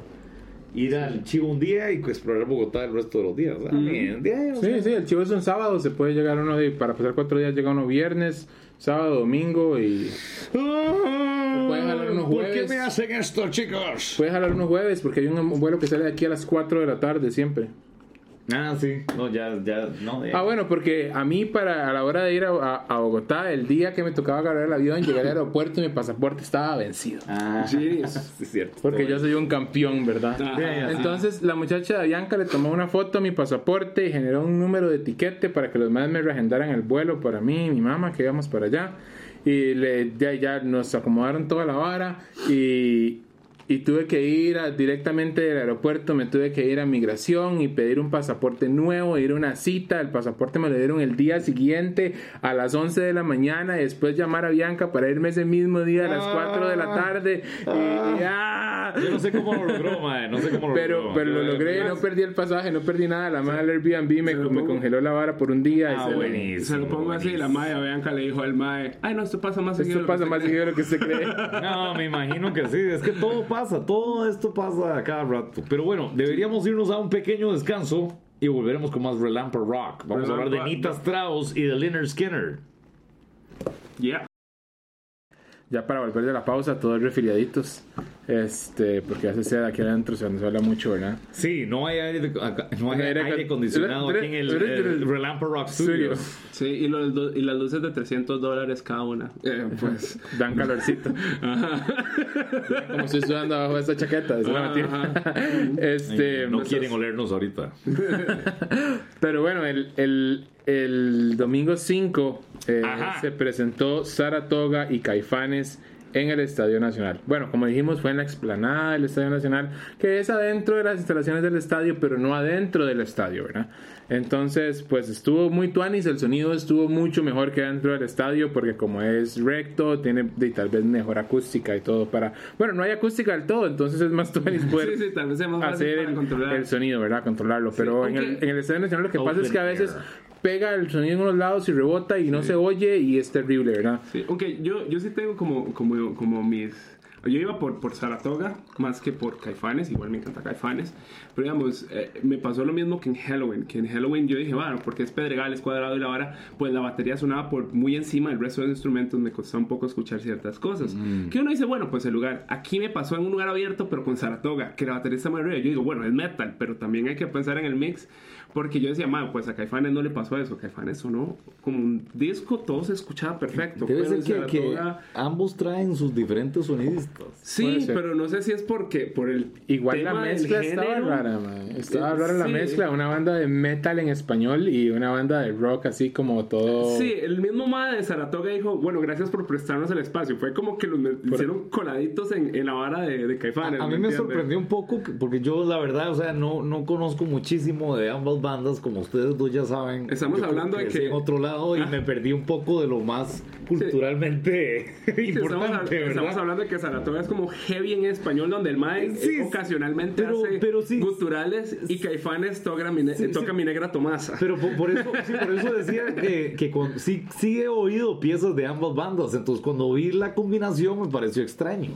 ir al Chivo un día y explorar Bogotá el resto de los días. Ah, o Sí, sea, sí, el chivo es un sábado, se puede llegar uno de, para pasar cuatro días, llega uno viernes, sábado, domingo y Pueden jalar unos ¿Por qué jueves. me hacen esto, chicos? puedes jalar unos jueves porque hay un vuelo que sale de aquí a las 4 de la tarde siempre. Ah, sí. No, ya, ya, no. ya. Ah, bueno, porque a mí para a la hora de ir a, a- a Bogotá, el día que me tocaba agarrar el avión, llegué al aeropuerto y mi pasaporte estaba vencido. Ah, [laughs] Sí. [laughs] sí, es cierto. Porque yo soy un campeón, ¿verdad? Ajá. Entonces la muchacha de Bianca le tomó una foto a mi pasaporte y generó un número de etiquete para que los más me reagendaran el vuelo para mí y mi mamá que íbamos para allá. Y le, ya, ya nos acomodaron toda la vara y, y tuve que ir a- directamente del aeropuerto, me tuve que ir a migración y pedir un pasaporte nuevo, ir a una cita, el pasaporte me lo dieron el día siguiente a las 11 de la mañana y después llamar a Bianca para irme ese mismo día a las 4 de la tarde. Y, y- ¡ah! Yo no sé cómo lo logró, mae. No sé cómo lo Pero, logró. pero lo logré, no perdí el pasaje, no perdí nada. La madre del Airbnb me, me congeló la vara por un día. y Ah, se- buenísimo. Se lo pongo así, la Maya Bianca le dijo al Mae, ay no, esto pasa más seguido. Esto pasa más cree". seguido de lo que usted cree. [laughs] No, me imagino que sí. Es que todo pasa, todo esto pasa a cada rato. Pero bueno, deberíamos irnos a un pequeño descanso y volveremos con más Relamper Rock. Vamos a hablar de Nita Strauss y de Leonard Skinner. Yeah. Ya para volver de la pausa, todos refiliaditos. Este, porque ya se sea aquí adentro, se se habla mucho, ¿verdad? Sí, no hay aire, no hay Aire aire acon- acondicionado aquí en el, el Relamper Rock Studio. Sí, y, los do- y las luces de 300 dólares cada una. Eh, pues. [laughs] Dan calorcito. Como estoy sudando abajo de esta chaqueta. Es una mentira. este, No pues, quieren olernos ahorita. [laughs] Pero bueno, el, el, el domingo 5 eh, se presentó Saratoga y Caifanes en el Estadio Nacional. Bueno, como dijimos, fue en la explanada del Estadio Nacional, que es adentro de las instalaciones del estadio, pero no adentro del estadio, ¿verdad? Entonces, pues estuvo muy tuanis, el sonido estuvo mucho mejor que dentro del estadio, porque como es recto, tiene de, tal vez mejor acústica y todo para... Bueno, no hay acústica del todo, entonces es más tuanis [laughs] poder Sí, sí, tal vez más hacer el, el sonido, ¿verdad? Controlarlo. Pero en, el, en el Estadio Nacional lo que pasa es que a veces pega el sonido en unos lados y rebota y no se oye y es terrible, ¿verdad? Sí, aunque yo, yo sí tengo como, como, como mis... Yo iba por, por Saratoga más que por Caifanes, igual me encanta Caifanes, pero digamos, eh, me pasó lo mismo que en Halloween, que en Halloween yo dije, bueno, porque es pedregal, es cuadrado y la vara, pues la batería sonaba por muy encima del resto de los instrumentos, me costaba un poco escuchar ciertas cosas. Que uno dice, bueno, pues el lugar, aquí me pasó en un lugar abierto, pero con Saratoga, que la batería está muy arriba, yo digo, bueno, es metal, pero también hay que pensar en el mix, porque yo decía, man, pues a Caifanes no le pasó eso, Caifanes sonó como un disco, todo se escuchaba perfecto. Debe pero ser que, que ambos traen sus diferentes sonidistas. Sí, pero no sé si es porque por el Igual tema la del mezcla estaba género. rara, man. Estaba Eh, rara la sí. mezcla. Una banda de metal en español y una banda de rock así como todo. Sí, el mismo MAD de Saratoga dijo, bueno, gracias por prestarnos el espacio. Fue como que los me- hicieron coladitos en, en la vara de, de Caifanes. A mí me entiendes? sorprendió un poco que- porque yo la verdad, o sea, no, no conozco muchísimo de ambas bandas como ustedes dos ya saben. Estamos hablando de que- en otro lado y Ah. me perdí un poco de lo más culturalmente Sí, estamos, importante, estamos hablando de que Saratoga es como heavy en español, donde el MAE Sí, ocasionalmente pero- hace pero sí. guturales y Caifanes toca mi, toca sí. mi negra Tomasa. Pero por, por eso, sí, por eso decía [laughs] que, que con- sí, sí he oído piezas de ambas bandas, entonces cuando vi la combinación me pareció extraño.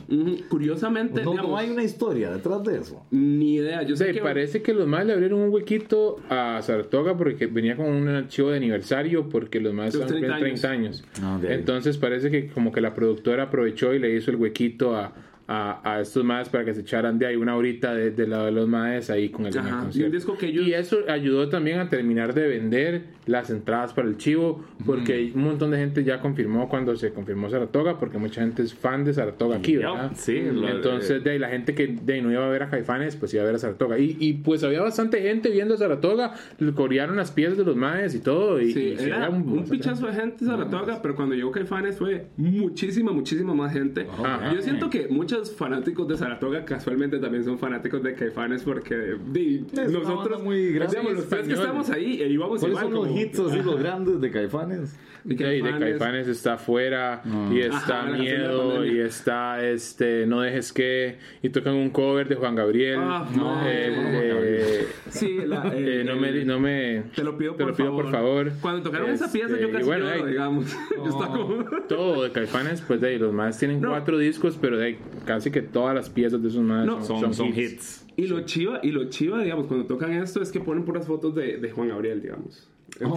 Curiosamente, No, digamos, no hay una historia detrás de eso. ni idea. Yo sé Sí, que parece que los más le abrieron un huequito a Saratoga porque venía con un archivo de aniversario porque los más estaban 30 cumpliendo 30 años. Ah, de ahí. Entonces parece que como que la productora aprovechó y le hizo el huequito a, a, a estos más para que se echaran de ahí una horita de, de lado de los maes ahí con el, Ajá, y un disco que ellos- Y eso ayudó también a terminar de vender las entradas para el chivo porque un montón de gente ya confirmó cuando se confirmó Saratoga porque mucha gente es fan de Saratoga aquí, ¿verdad? sí, lo- Entonces de ahí la gente que de ahí no iba a ver a Caifanes pues iba a ver a Saratoga y, y pues había bastante gente viendo a Saratoga corearon las piezas de los maes y todo y, Sí, y sí, era un, bastante pichazo de gente Saratoga, pero cuando llegó Caifanes fue muchísima, muchísima más gente. Ajá. Yo siento que muchas los fanáticos de Saratoga casualmente también son fanáticos de Caifanes porque una nosotros, muy digamos, los tres que estamos ahí, e íbamos ¿Cuáles igual. como- hits así, los grandes de Caifanes? Y Y de Caifanes está afuera y está Ajá, de Miedo y está este No dejes que y tocan un cover de Juan Gabriel. Ah, no, de-. Sí, la, [laughs] eh, el- no me no me Te lo pido, te por, lo pido favor. por favor. Cuando tocaron esa Este, pieza, yo y casi bueno, lloro, digamos. [laughs] Yo estaba como... todo de Caifanes, pues de ahí, los más tienen No. cuatro discos, pero de ahí, casi que todas las piezas de esos más No, Son, son hits. Y lo chiva, y lo chiva, digamos, cuando tocan esto es que ponen puras fotos de, de Juan Gabriel, digamos. En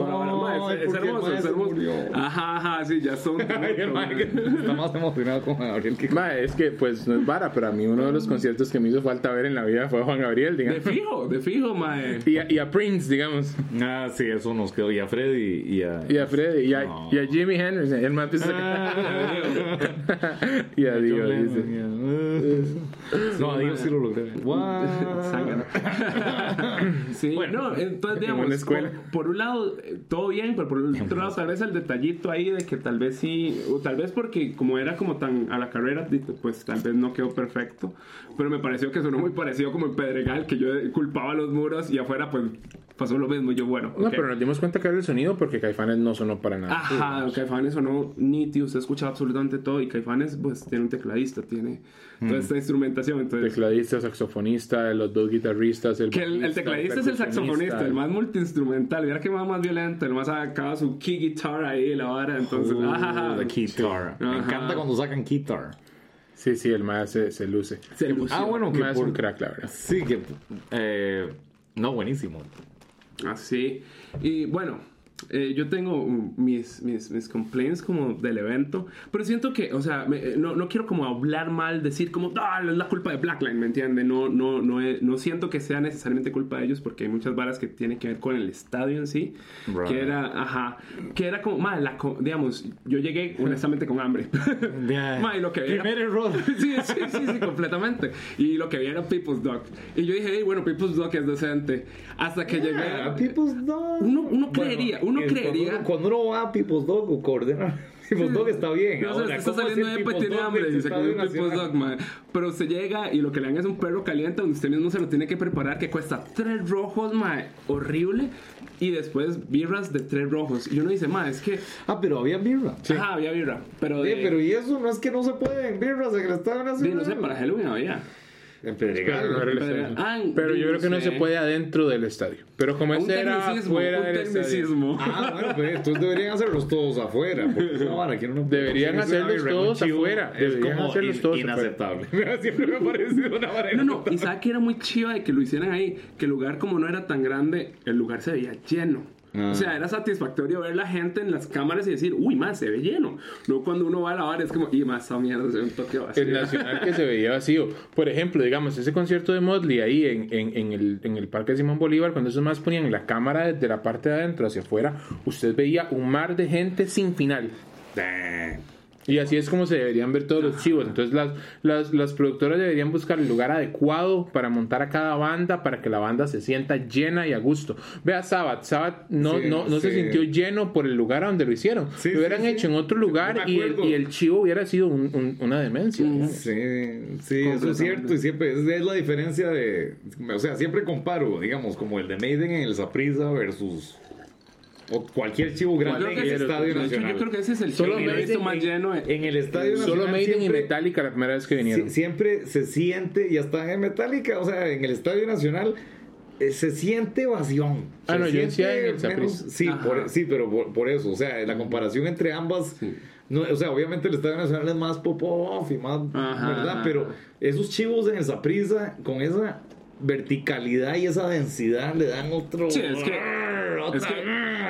Ay, es, es hermoso, es hermoso. Ajá, ajá, sí, ya son. [laughs] Está más emocionado con Gabriel que. Ma, es que pues no es vara, pero a mí uno de los conciertos que me hizo falta ver en la vida fue Juan Gabriel, De digamos. fijo, de fijo, mae. Y a, y a Prince, digamos. Ah, sí, eso nos quedó. Y a Freddy y a... Y a Freddy, y a, No. y a Jimi Hendrix, el más [laughs] Y a Dios, dice. [laughs] No, a Dios sí lo logré. [laughs] Sí, Bueno, no, entonces en digamos, una escuela. Por, por un lado, eh, todo bien, pero por el otro lado, tal vez el detallito ahí de que tal vez sí, o tal vez porque como era como tan a la carrera, pues tal vez no quedó perfecto, pero me pareció que sonó muy parecido como en Pedregal, que yo culpaba los muros y afuera pues pasó lo mismo, yo bueno. No, pero nos dimos cuenta que era el sonido porque Caifanes no sonó para nada. Ajá, Caifanes sonó nítido, usted escucha absolutamente todo y Caifanes pues tiene un tecladista, tiene toda esta instrumentación, entonces... Tecladista, saxofonista, los dos guitarristas, el Que el, el tecladista es el saxofonista, percusionista. el más multiinstrumental. Mira que más, más violento, el más acaba su key guitar ahí, la vara. Entonces, Uh, ajá, the guitar. Me encanta cuando sacan guitar. Sí, sí, el más se, se luce. se lució. Ah, bueno, El que más por... un crack, la verdad. Sí, que... Eh, no, buenísimo. Así. Y bueno, eh, yo tengo mm, mis, mis, mis complaints como del evento, pero siento que, o sea, me- eh, no, no quiero como hablar mal, decir como, ah, es la culpa de Blackline, ¿me entiende? No, no, no, es- no siento que sea necesariamente culpa de ellos porque hay muchas varas que tienen que ver con el estadio en sí, Right. que era, ajá, que era como, mal, la, digamos, yo llegué [laughs] honestamente con hambre. [laughs] Ya. Ma, y lo que veía Primer error. [laughs] sí, sí, sí, sí, completamente. Y lo que vi era People's Dog. Y yo dije, hey, bueno, People's Dog es decente. Hasta que llegué. Ah, People's Dog. Uno- uno creería, uno creería. Cuando uno, cuando uno va a People's Dog o coordena, [laughs] People's Dog está bien. No, Ahora, está ¿cómo es saliendo de tiene hambre y se People's? Dog, man. Pero se llega y lo que le dan es un perro caliente donde usted mismo se lo tiene que preparar que cuesta tres rojos, ma, horrible. Y después birras de tres rojos. Y uno dice, ma, es que. Ah, pero había birra. Ajá, había birra. Pero de. Sí, pero y eso no es que no se puede en birras en de, Nacional. no sé, para Halloween había. En Pero, no Pedregal. era el Pero- estadio. ah, Pero yo creo que no sé. se puede adentro del estadio. Pero como ese era fuera un del estadio. tecnicismo. Ah, bueno, pues entonces deberían hacerlos todos afuera. Uno no Deberían hacerlos todos chivo afuera. Es Deberían como hacerlos in- todos inaceptable. [laughs] Siempre me ha parecido una vara No, no, y inaceptable. sabe que era muy chiva de que lo hicieran ahí, que el lugar como no era tan grande, el lugar se veía lleno. Ah. O sea, era satisfactorio ver la gente en las cámaras y decir, uy, más, se ve lleno. No cuando uno va a la bar es como, y más, esa mierda se ve un toque vacío. El nacional que se veía vacío. Por ejemplo, digamos, ese concierto de Motley ahí en, en, en el, en el Parque Simón Bolívar, cuando esos más ponían la cámara desde la parte de adentro hacia afuera, usted veía un mar de gente sin final. Y así es como se deberían ver todos los chivos. Entonces las, las, las productoras deberían buscar el lugar adecuado para montar a cada banda, para que la banda se sienta llena y a gusto. Vea Sabbath, Sabbath no, Sí, no, no se sintió lleno por el lugar a donde lo hicieron. Sí, lo hubieran hecho en otro lugar y el, y el chivo hubiera sido un- un- una demencia. Sí, sí, eso es cierto. Y siempre es, la diferencia de. O sea, siempre comparo, digamos, como el de Maiden en el Saprissa versus. O cualquier chivo grande en el Estadio hecho, Nacional. Yo creo que ese es el Solo que he visto Maiden más en- lleno. En el Estadio Solo Nacional. Maiden y siempre- Metallica la primera vez que vinieron. Sie- siempre se siente, y hasta en Metallica, o sea, en el Estadio Nacional, eh, se siente vación. Ah, Se no, yo siente decía en el menos- sí, por, sí, pero por, por eso, o sea, la comparación entre ambas, no, o sea, obviamente el Estadio Nacional es más pop-off y más, Ajá, ¿verdad? Pero esos chivos en el Saprissa, con esa verticalidad y esa densidad, le dan otro... Sí, es que- otra- Es que,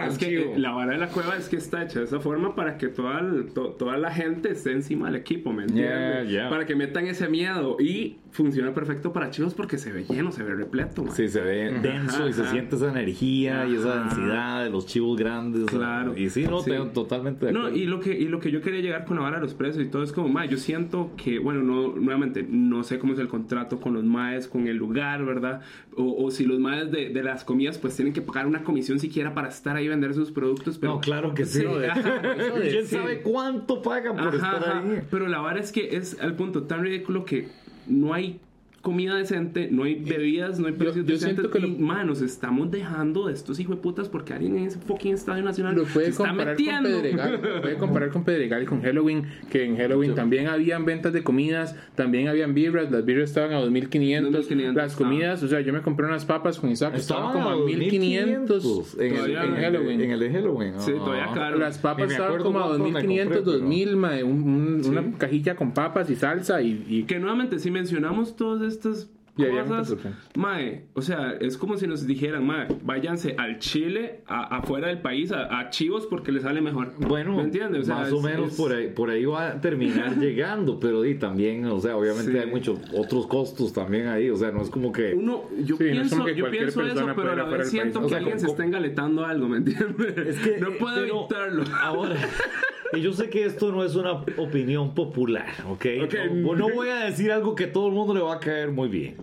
es que eh, la vara de la cueva es que está hecha de esa forma para que toda, el- to- toda la gente esté encima del equipo, ¿me entiendes? Yeah, yeah. Para que metan ese miedo y funciona perfecto para chivos porque se ve lleno, se ve repleto, man. Sí, se ve denso y se Ajá. siente esa energía y esa Ajá. densidad de los chivos grandes. Claro. Y sí, no, Sí. tengo totalmente de No, acuerdo. y lo, que, y lo que yo quería llegar con la vara de los precios y todo es como, ma, yo siento que, bueno, no, nuevamente, no sé cómo es el contrato con los maes, con el lugar, ¿verdad? O, o si los maes de, de las comidas, pues tienen que pagar una comisión siquiera para estar ahí ahí vender sus productos, pero... No, claro que sí. ¿Quién sí. sabe cuánto pagan por Ajá, estar ahí? Pero la vara es que es al punto tan ridículo que no hay comida decente, no hay bebidas, no hay precios yo decentes. siento que lo- y, man, nos estamos dejando de estos hijos de putas porque alguien en ese fucking Estadio Nacional Lo se puede está comparar metiendo. con Pedregal, lo puede [laughs] comparar con Pedregal y con Halloween, que en Halloween también habían ventas de comidas, también habían birras, las birras estaban a 2500, 2500, las comidas, o sea, yo me compré unas papas con Isaac, estaban como a 1500 en el, en Halloween. En el de Halloween. Sí, Ah. todavía caro. Las Ni papas estaban como a cuántas me 2500, compré, pero- 2000, mae, un- un- Sí. una cajilla con papas y salsa y, y Que nuevamente, si mencionamos todas estas Y cosas, mae, o sea, es como si nos dijeran, mae, váyanse al Chile, a- afuera del país, a, a Chivos porque les sale mejor. Bueno, ¿me entiendes? O sea, más o es- menos es- por ahí por ahí va a terminar [laughs] llegando, pero y también, o sea, obviamente Sí. hay muchos otros costos también ahí, o sea, no es como que Uno, yo Sí, no es pienso, como que yo pienso eso, pero a la vez siento O que sea, alguien con- se está engaletando algo, ¿me entiendes? Es que, [laughs] no puedo pero evitarlo. Ahora, [laughs] y yo sé que esto no es una opinión popular, ¿ok? Ok. No, no voy a decir algo que todo el mundo le va a caer muy bien.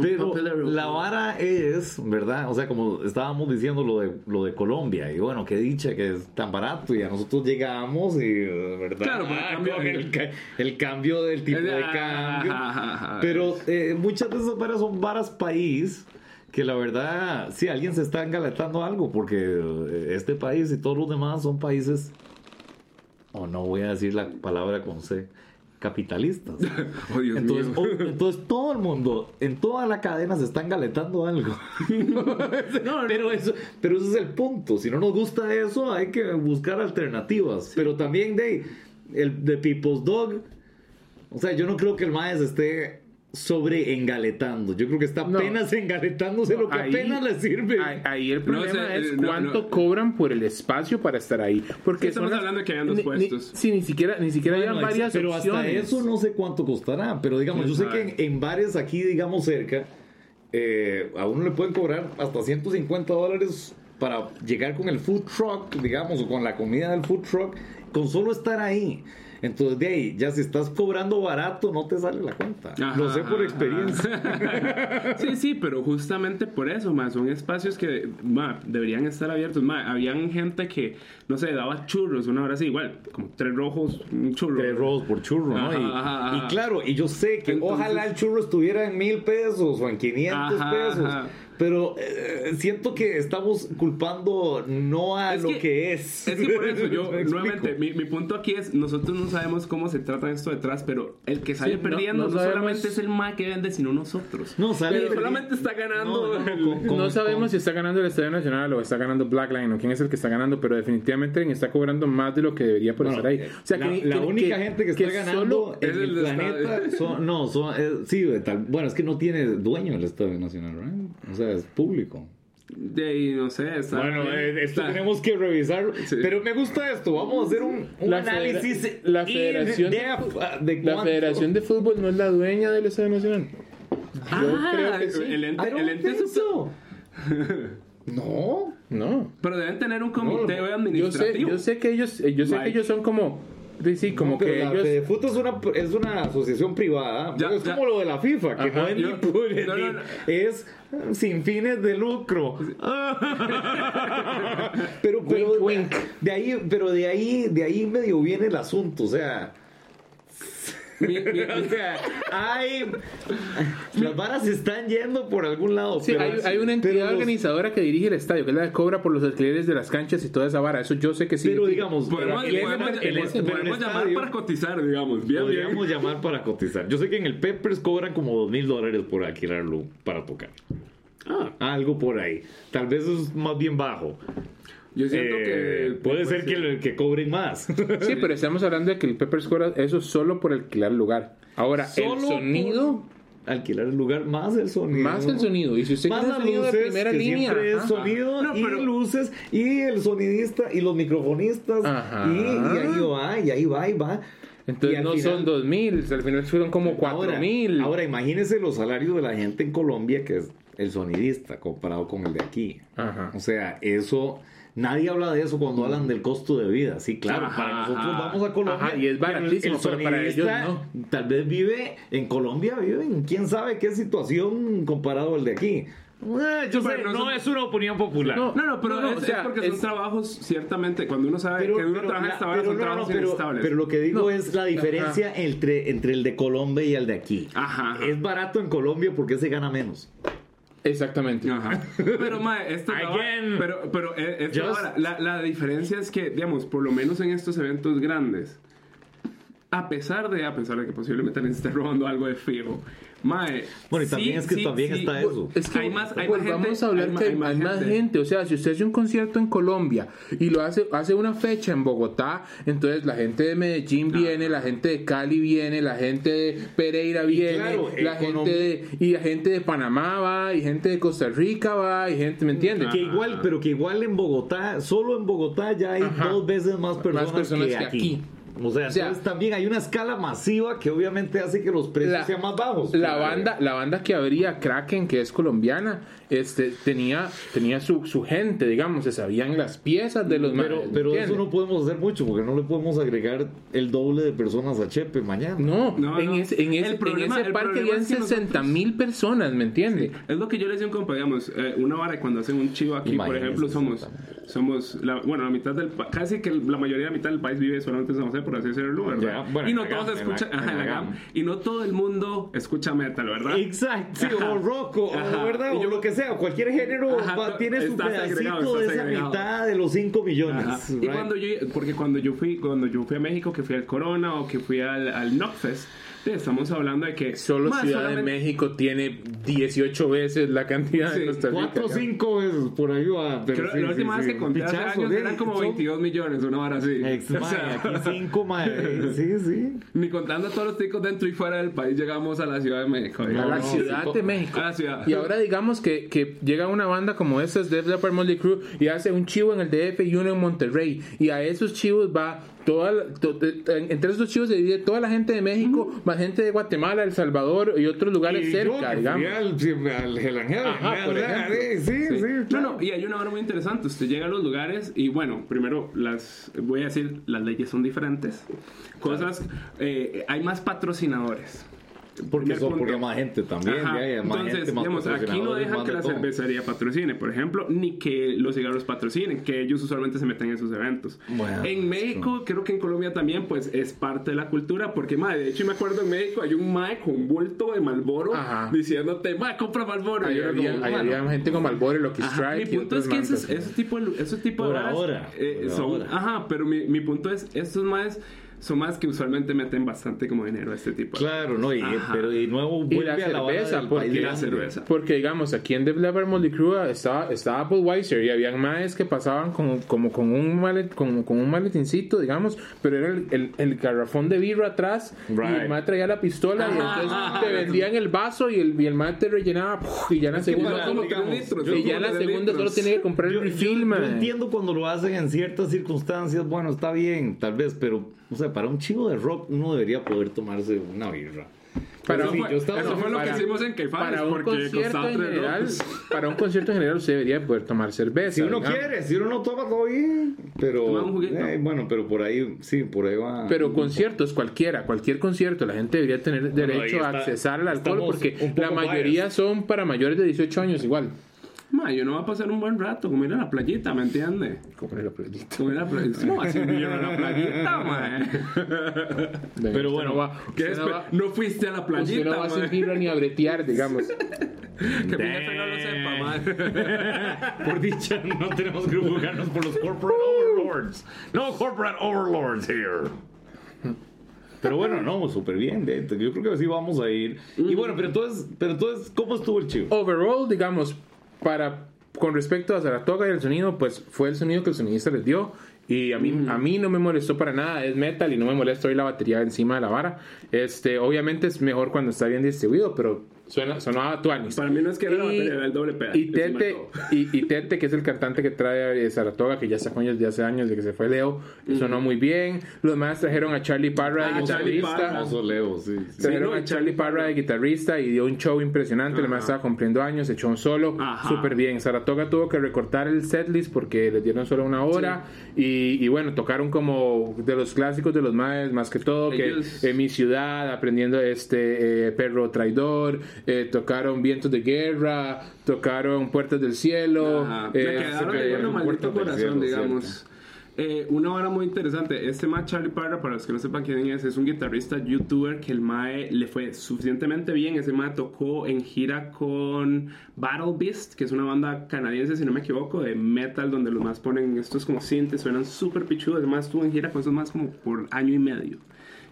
Pero la vara es, ¿verdad? O sea, como estábamos diciendo lo de, lo de Colombia, y bueno, qué dicha que es tan barato, y a nosotros llegamos y, ¿verdad? Claro, Ah, cambio- con el, el cambio del tipo de cambio. Pero eh, muchas de esas varas son varas país que la verdad, sí, alguien se está engaletando algo, porque eh, este país y todos los demás son países, o no voy a decir la palabra con C, capitalistas. [laughs] Oh, Dios entonces, mío. o- entonces todo el mundo, en toda la cadena se está engaletando algo. [laughs] pero, eso, pero ese es el punto. Si no nos gusta eso, hay que buscar alternativas. Pero también de el de People's Dog. O sea, yo no creo que el maestro esté sobre engaletando. Yo creo que está No. apenas engaletándose lo que Ahí- apenas le sirve. Ahí, ahí el No, problema o sea, es eh, no, cuánto no. cobran por el espacio para estar ahí. Porque Sí, estamos las- hablando de que habían dos ni- ni- puestos. sí, ni siquiera, ni siquiera Bueno, habían varias pero opciones. hasta eso no sé cuánto costará. Pero digamos, yo sé que en, en bares aquí, digamos, cerca, eh, a uno le pueden cobrar hasta 150 dólares para llegar con el food truck, digamos, o con la comida del food truck, con solo estar ahí. Entonces, de ahí, ya si estás cobrando barato, no te sale la cuenta. Ajá, Lo sé por ajá, experiencia. Sí, sí, pero justamente por eso, más son espacios que ma, deberían estar abiertos. Ma, habían gente que, no sé, daba churros una hora así, igual, como tres rojos, un churro. Tres rojos por churro, ¿no? Y, ajá, ajá. y claro, y yo sé que Entonces- ojalá el churro estuviera en mil pesos o en 500 Ajá, pesos. Pero eh, siento que estamos culpando no a Es lo que- que, es. Es que por eso yo, [laughs] nuevamente, mi, mi punto aquí es, nosotros no sabemos cómo se trata esto detrás, pero el que sale Sí, perdiendo no solamente es el ma que vende, sino nosotros. No, sale solamente está ganando No, no, el- con- con- no sabemos con- si está ganando el Estadio Nacional o está ganando Blackline o quién es el que está ganando, pero definitivamente está cobrando más de lo que debería por Bueno, estar ahí. eh, O sea, la, que- la que- única gente que está ganando en es el, el de planeta son, no, son, eh, sí, de tal, bueno, es que no tiene dueño el Estadio Nacional, ¿right? O sea, es público. De ahí, no sé, está Bueno, bien, eh, esto está- tenemos que revisarlo. Sí. Pero me gusta esto. Vamos a hacer un, un La federa- análisis. la federación- de La cuánto- Federación de Fútbol no es la dueña del Estadio Nacional. Ah, creo que sí. el ente, el ente think es- so. no. No. Pero deben tener un comité No, Yo sé, administrativo. yo sé que ellos, yo sé que ellos son como, sí, sí, como No, que la ellos. Fedefut es una, es una asociación privada. Ya, es ya. como lo de la FIFA, que Ajá, no es yo- ni pu- no, ni- no, no. es sin fines de lucro. [laughs] pero, pero Wink, wink. de ahí, pero de ahí, de ahí medio viene el asunto, o sea. Mi- mi- O sea, hay. Las varas se están yendo por algún lado. Sí, pero- hay, hay una entidad pero los- organizadora que dirige el estadio, que es la que cobra por los alquileres de las canchas y toda esa vara. Eso yo sé que sí. Pero digamos, podemos llamar estadio- para cotizar, digamos. Bien, bien. Podríamos llamar para cotizar. Yo sé que en el Peppers cobran como dos mil dólares por alquilarlo para tocar. Ah, Algo por ahí. Tal vez es más bien bajo. Yo siento Eh, que puede pues, ser que, le- que cobren más. [laughs] Sí, pero estamos hablando de que el Peppers cobra eso solo por alquilar el lugar. Ahora, Solo el sonido, Alquilar el lugar más el sonido. más el sonido. Y si usted Más quiere las sonido de luces, primera que línea. siempre es sonido No, y pero- luces y el sonidista y los microfonistas Ajá. y, y ahí va y ahí va y va. Entonces no final- son dos mil, al final fueron como cuatro mil. Ahora imagínese los salarios de la gente en Colombia que es el sonidista comparado con el de aquí. Ajá. O sea, eso nadie habla de eso cuando hablan del costo de vida. Sí, claro, Ajá, para nosotros ajá. vamos a Colombia. Ajá, y es pero el- baratísimo, el pero para ellos no. Tal vez vive en Colombia, vive en quién sabe qué situación comparado al de aquí. Eh, yo sé, pero no son- es una opinión popular. No, No, no, pero No, es, o sea, es porque son es- trabajos, ciertamente, cuando uno sabe que uno trabaja la- esta hora, son pero no, no, trabajos pero- inestables. pero lo que digo es la diferencia entre, entre el de Colombia y el de aquí. Ajá, ajá. Es barato en Colombia porque se gana menos. Exactamente. Ajá. Pero, mae, esto es la vara. Again. Pero, pero eh, esto es la Just- la, la diferencia es que, digamos, por lo menos en estos eventos grandes, a pesar de, a pesar de que posiblemente se esté robando algo de fijo, mae. Bueno, y sí, también es que sí, también sí, está eso. Es que Hay más- hay más volvamos gente, a hablar hay que hay, más hay más gente. gente. O sea, si usted hace un concierto en Colombia y lo hace, hace una fecha en Bogotá, entonces la gente de Medellín viene, la gente de Cali viene, la gente de Pereira viene, claro, la gente de, y la gente de Panamá va, y gente de Costa Rica va, y gente, ¿me entiende? Que igual, pero que igual en Bogotá, solo en Bogotá ya hay Ajá. dos veces más personas, personas que, que aquí. aquí. O sea, O sea, entonces también hay una escala masiva que obviamente hace que los precios la, sean más bajos. la banda la banda que abría Kraken que es colombiana este tenía tenía su, su gente digamos se sabían las piezas de los Pero, maes, ¿me pero eso no podemos hacer mucho porque no le podemos agregar el doble de personas a Chepe mañana. No, No, en no. ese, en ese, en ese parque problema habían es que 60 mil personas, ¿me entiende? Es lo que yo le decía a un compa, digamos, eh, una hora cuando hacen un chivo aquí, por ejemplo, somos, somos la, bueno, la mitad del pa- casi que la mayoría de la mitad del país vive solamente en San José, por así decirlo, ¿verdad? Ya, bueno, y no todos GAM, escuchan, en ajá, en la la GAM. GAM. y no todo el mundo escucha metal, ¿verdad? Exacto, sí, o rock, o, Ajá. ¿verdad? Y o yo- lo que sea, cualquier género Ajá, va- tiene su pedacito de esa mitad de los 5 millones. Ajá. Y right? cuando yo, porque cuando yo fui, cuando yo fui a México, que fui al Corona o que fui al, al Knockfest, estamos hablando de que Solo más Ciudad solamente- de México tiene 18 veces la cantidad Sí, de Costa Rica. Cuatro o cinco veces por ahí va. Pero Creo- sí, la última sí, vez que conté hace años sí, eran como son- 22 millones, una hora así. Ex, O sea, aquí [laughs] cinco, mae. Sí, sí. Ni contando todos los ticos dentro y fuera del país, llegamos a la Ciudad de México. A digamos. la no, Ciudad sí, de México. A la ciudad. Y ahora digamos que, que llega una banda como esta, Def Leppard Motley Crue, y hace un chivo en el DF y uno en Monterrey. Y a esos chivos va toda la- to- en- entre esos chivos se divide toda la gente de México, más gente de Guatemala, El Salvador y otros lugares Y yo cerca, que digamos. fui al, al Ajá, por ejemplo. Sí, sí, sí, No, claro. no, y hay una hora muy interesante. Usted llega a los lugares y, bueno, primero, las voy a decir, las leyes son diferentes. Cosas, eh, hay más patrocinadores. Porque son hay más gente también. Ya hay más Entonces, gente, más digamos, aquí no dejan que de la todo. cervecería patrocine, por ejemplo, ni que los cigarros patrocinen, que ellos usualmente se meten en esos eventos. Bueno, en México, creo que en Colombia también, pues es parte de la cultura, porque, madre, de hecho, me acuerdo en México hay un mae con un bulto de Malboro Ajá. diciéndote, mae, compra Malboro. Ahí Y había, como, ahí "Mano, había gente como Albore, Lucky Ajá, Strike mi y punto es que mantas, esos, sí. ese tipo de, Por varas, ahora, eh, por son, ahora. ajá, pero mi, mi punto es, estos más son más que usualmente meten bastante como dinero a este tipo. Claro, no, y, Ajá. pero de nuevo Y vuelve la a la cerveza, porque Y la cerveza. Porque digamos, aquí en Leppard Motley Crue estaba, estaba Budweiser y habían maes que pasaban con, como con un malet, con, con un maletincito, digamos, pero era el, el, el garrafón de birra atrás y Right. el mae traía la pistola y Ajá, entonces ajá, te ajá. vendían el vaso y el, y el mae te rellenaba ¡puf! y ya en la segunda como digamos, litros, y ya en la como segunda solo tenía que comprar el Yo, refill, yo- yo mae. entiendo cuando lo hacen en ciertas circunstancias, bueno, está bien, tal vez, pero, o sea, para un chivo de rock uno debería poder tomarse una birra. Para un- fue, yo estaba- eso fue lo que hicimos en Caifanes, para un porque concierto en general, para un concierto en general usted debería poder tomar cerveza. Si uno quiere, si uno no toma todo bien, pero un eh, bueno, pero por ahí sí, por ahí va. Pero conciertos, cualquiera, cualquier concierto, la gente debería tener derecho a accesar al alcohol porque un la mayoría son para mayores de 18 años igual. Ma, yo no va a pasar un buen rato, como ir a la playita, ¿me entiendes? Como en la playita. Como ir a la playita. ¿Cómo va a ser un millón a la playita, ma? Pero Pero bueno, no, va, ¿Qué usted es? no va, No fuiste a la usted playita, no va a birra ni a bretear, digamos. Que mi jefe no lo sepa, ma. [laughs] por dicha, no tenemos que juzgarnos por los corporate overlords. No corporate overlords here. Pero bueno, no, súper bien. de- Yo creo que sí vamos a ir. Y bueno, pero entonces, pero entonces ¿cómo estuvo el chivo? Overall, digamos, para con respecto a Saratoga y el sonido, pues fue el sonido que el sonidista les dio. Y a mí, a mí no me molestó para nada, es metal y no me molesta oír la batería encima de la vara. Este, obviamente es mejor cuando está bien distribuido, pero suena, sonaba tuanis. Para mí no es que era la Y- batería, era el doble pedal. Y de Tete, y, y Tete, que es el cantante que trae a Saratoga, que ya está con ellos de hace años, de que se fue Leo, y sonó muy bien. Los demás trajeron a Charlie Parra de Ah, Charlie guitarrista. Parra. Famoso Leo, sí. sí. Trajeron Sí, no, a Charlie Parra de guitarrista y dio un show impresionante. El más estaba cumpliendo años, echó un solo súper bien. Saratoga tuvo que recortar el setlist porque les dieron solo una hora. Y, y bueno, tocaron como de los clásicos de los más, más que todo, Ellos- que en mi ciudad, aprendiendo este eh, Perro Traidor, eh, tocaron Vientos de Guerra, tocaron Puertas del Cielo. Ajá. eh, quedaron de bueno, maldito corazón, Cielo, digamos. Eh, una hora muy interesante. Este mae Charlie Parra, para los que no sepan quién es, es un guitarrista youtuber que el mae le fue suficientemente bien. Ese mae tocó en gira con Battle Beast, que es una banda canadiense, si no me equivoco, de metal, donde los más ponen estos como sintes, suenan súper pichudos. Además, estuvo en gira con esos más como por año y medio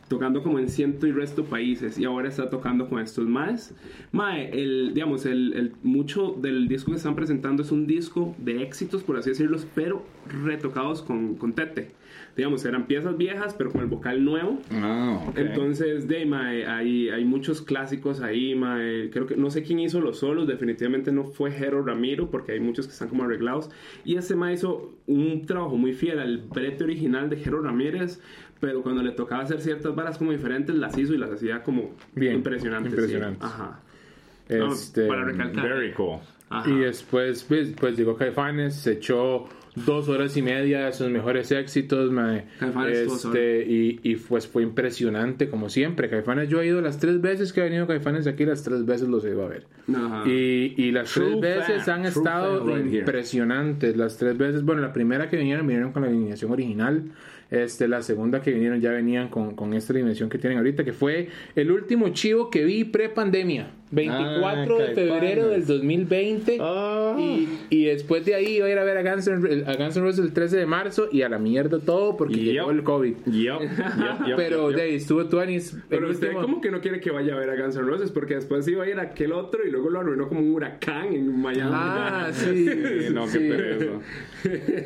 tocando como en ciento y resto países y ahora está tocando con estos más. Mae, el, digamos, el, el- mucho del disco que están presentando es un disco de éxitos, por así decirlo, pero retocados con, con Tete. Digamos, eran piezas viejas, pero con el vocal nuevo. Ah, ok. Entonces, de mae, hay, hay muchos clásicos ahí, mae. Creo que no sé quién hizo los solos, definitivamente no fue Jero Ramiro, porque hay muchos que están como arreglados. Y ese mae hizo un trabajo muy fiel al brete original de Jero Ramírez, pero cuando le tocaba hacer ciertas varas como diferentes, las hizo y las hacía como Bien, impresionantes. sí. impresionantes. Ajá. Este, para recalcar. Very cool. Ajá. Y después, pues, pues llegó Caifanes, se echó dos horas y media de sus mejores éxitos, mae. Este, y, y pues fue impresionante, como siempre. Caifanes, yo he ido las tres veces que ha venido Caifanes aquí, las tres veces los he ido a ver. Ajá. Y, y las True tres veces fan, han true estado right here. impresionantes. Las tres veces, bueno, la primera que vinieron, vinieron con la alineación original. Este, la segunda que vinieron ya venían con, con esta dimensión que tienen ahorita, que fue el último chivo que vi pre-pandemia. 24 de Ah, febrero Caifanes. del 2020. Ah. Y, y después de ahí iba a ir a ver a Guns, N' a Guns N' Roses el 13 de marzo y a la mierda todo porque Yep. llegó el COVID. Pero de ahí estuvo Tuanis. el Pero usted último- como que no quiere que vaya a ver a Guns N' Roses porque después iba a ir a aquel otro y luego lo arruinó como un huracán en Miami. Ah, [laughs] sí. Sí, no, qué sí. pereza.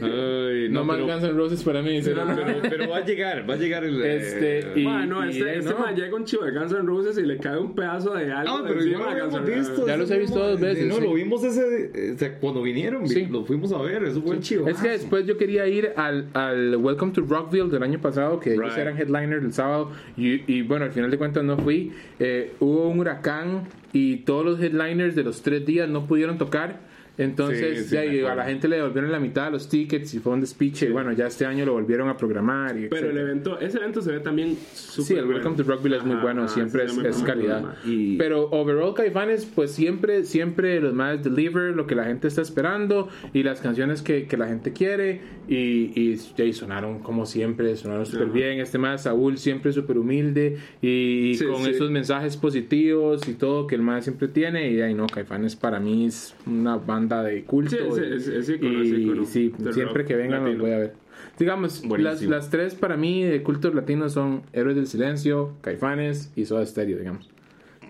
Ay, No, no, más pero, Guns N' Roses para mí. pero, pero va a llegar, va a llegar el. Este, eh, y- Ma, no, este, de ahí este no. llega un chivo de Guns N' Roses y le cae un pedazo de algo Ah, pero encima ya a lo Guns habíamos N' Roses. visto. Ya los he visto dos veces, No, sí. lo vimos ese. cuando vinieron, Sí. lo fuimos a ver. Eso fue chido. Es que después yo quería ir al, al Welcome to Rockville del año pasado, que ellos Right. eran headliners el sábado, y, y bueno, al final de cuentas no fui. Eh, hubo un huracán y todos los headliners de los tres días no pudieron tocar. Entonces, Sí, sí, me acuerdo. a la gente le devolvieron la mitad de los tickets y fue un despiche. Y bueno, ya este año lo volvieron a programar. Y Pero el evento, ese evento se ve también súper Sí, el Welcome to Rockville es muy Ajá, bueno, ajá, siempre sí, es, es calidad. bueno, Y- Pero overall Caifanes, pues siempre, siempre los más deliver lo que la gente está esperando y las canciones que, que la gente quiere y, y, y sonaron como siempre, sonaron súper bien. Este más Saúl siempre súper humilde y, Sí, con sí. esos mensajes positivos y todo que el más siempre tiene y ahí no, Caifanes para mí es una banda de culto. Sí, es- y- es- es ícono, es y ícono sí, siempre que vengan los voy a ver. Digamos, las, las tres para mí de cultos latinos son Héroes del Silencio, Caifanes y Soda Stereo, digamos.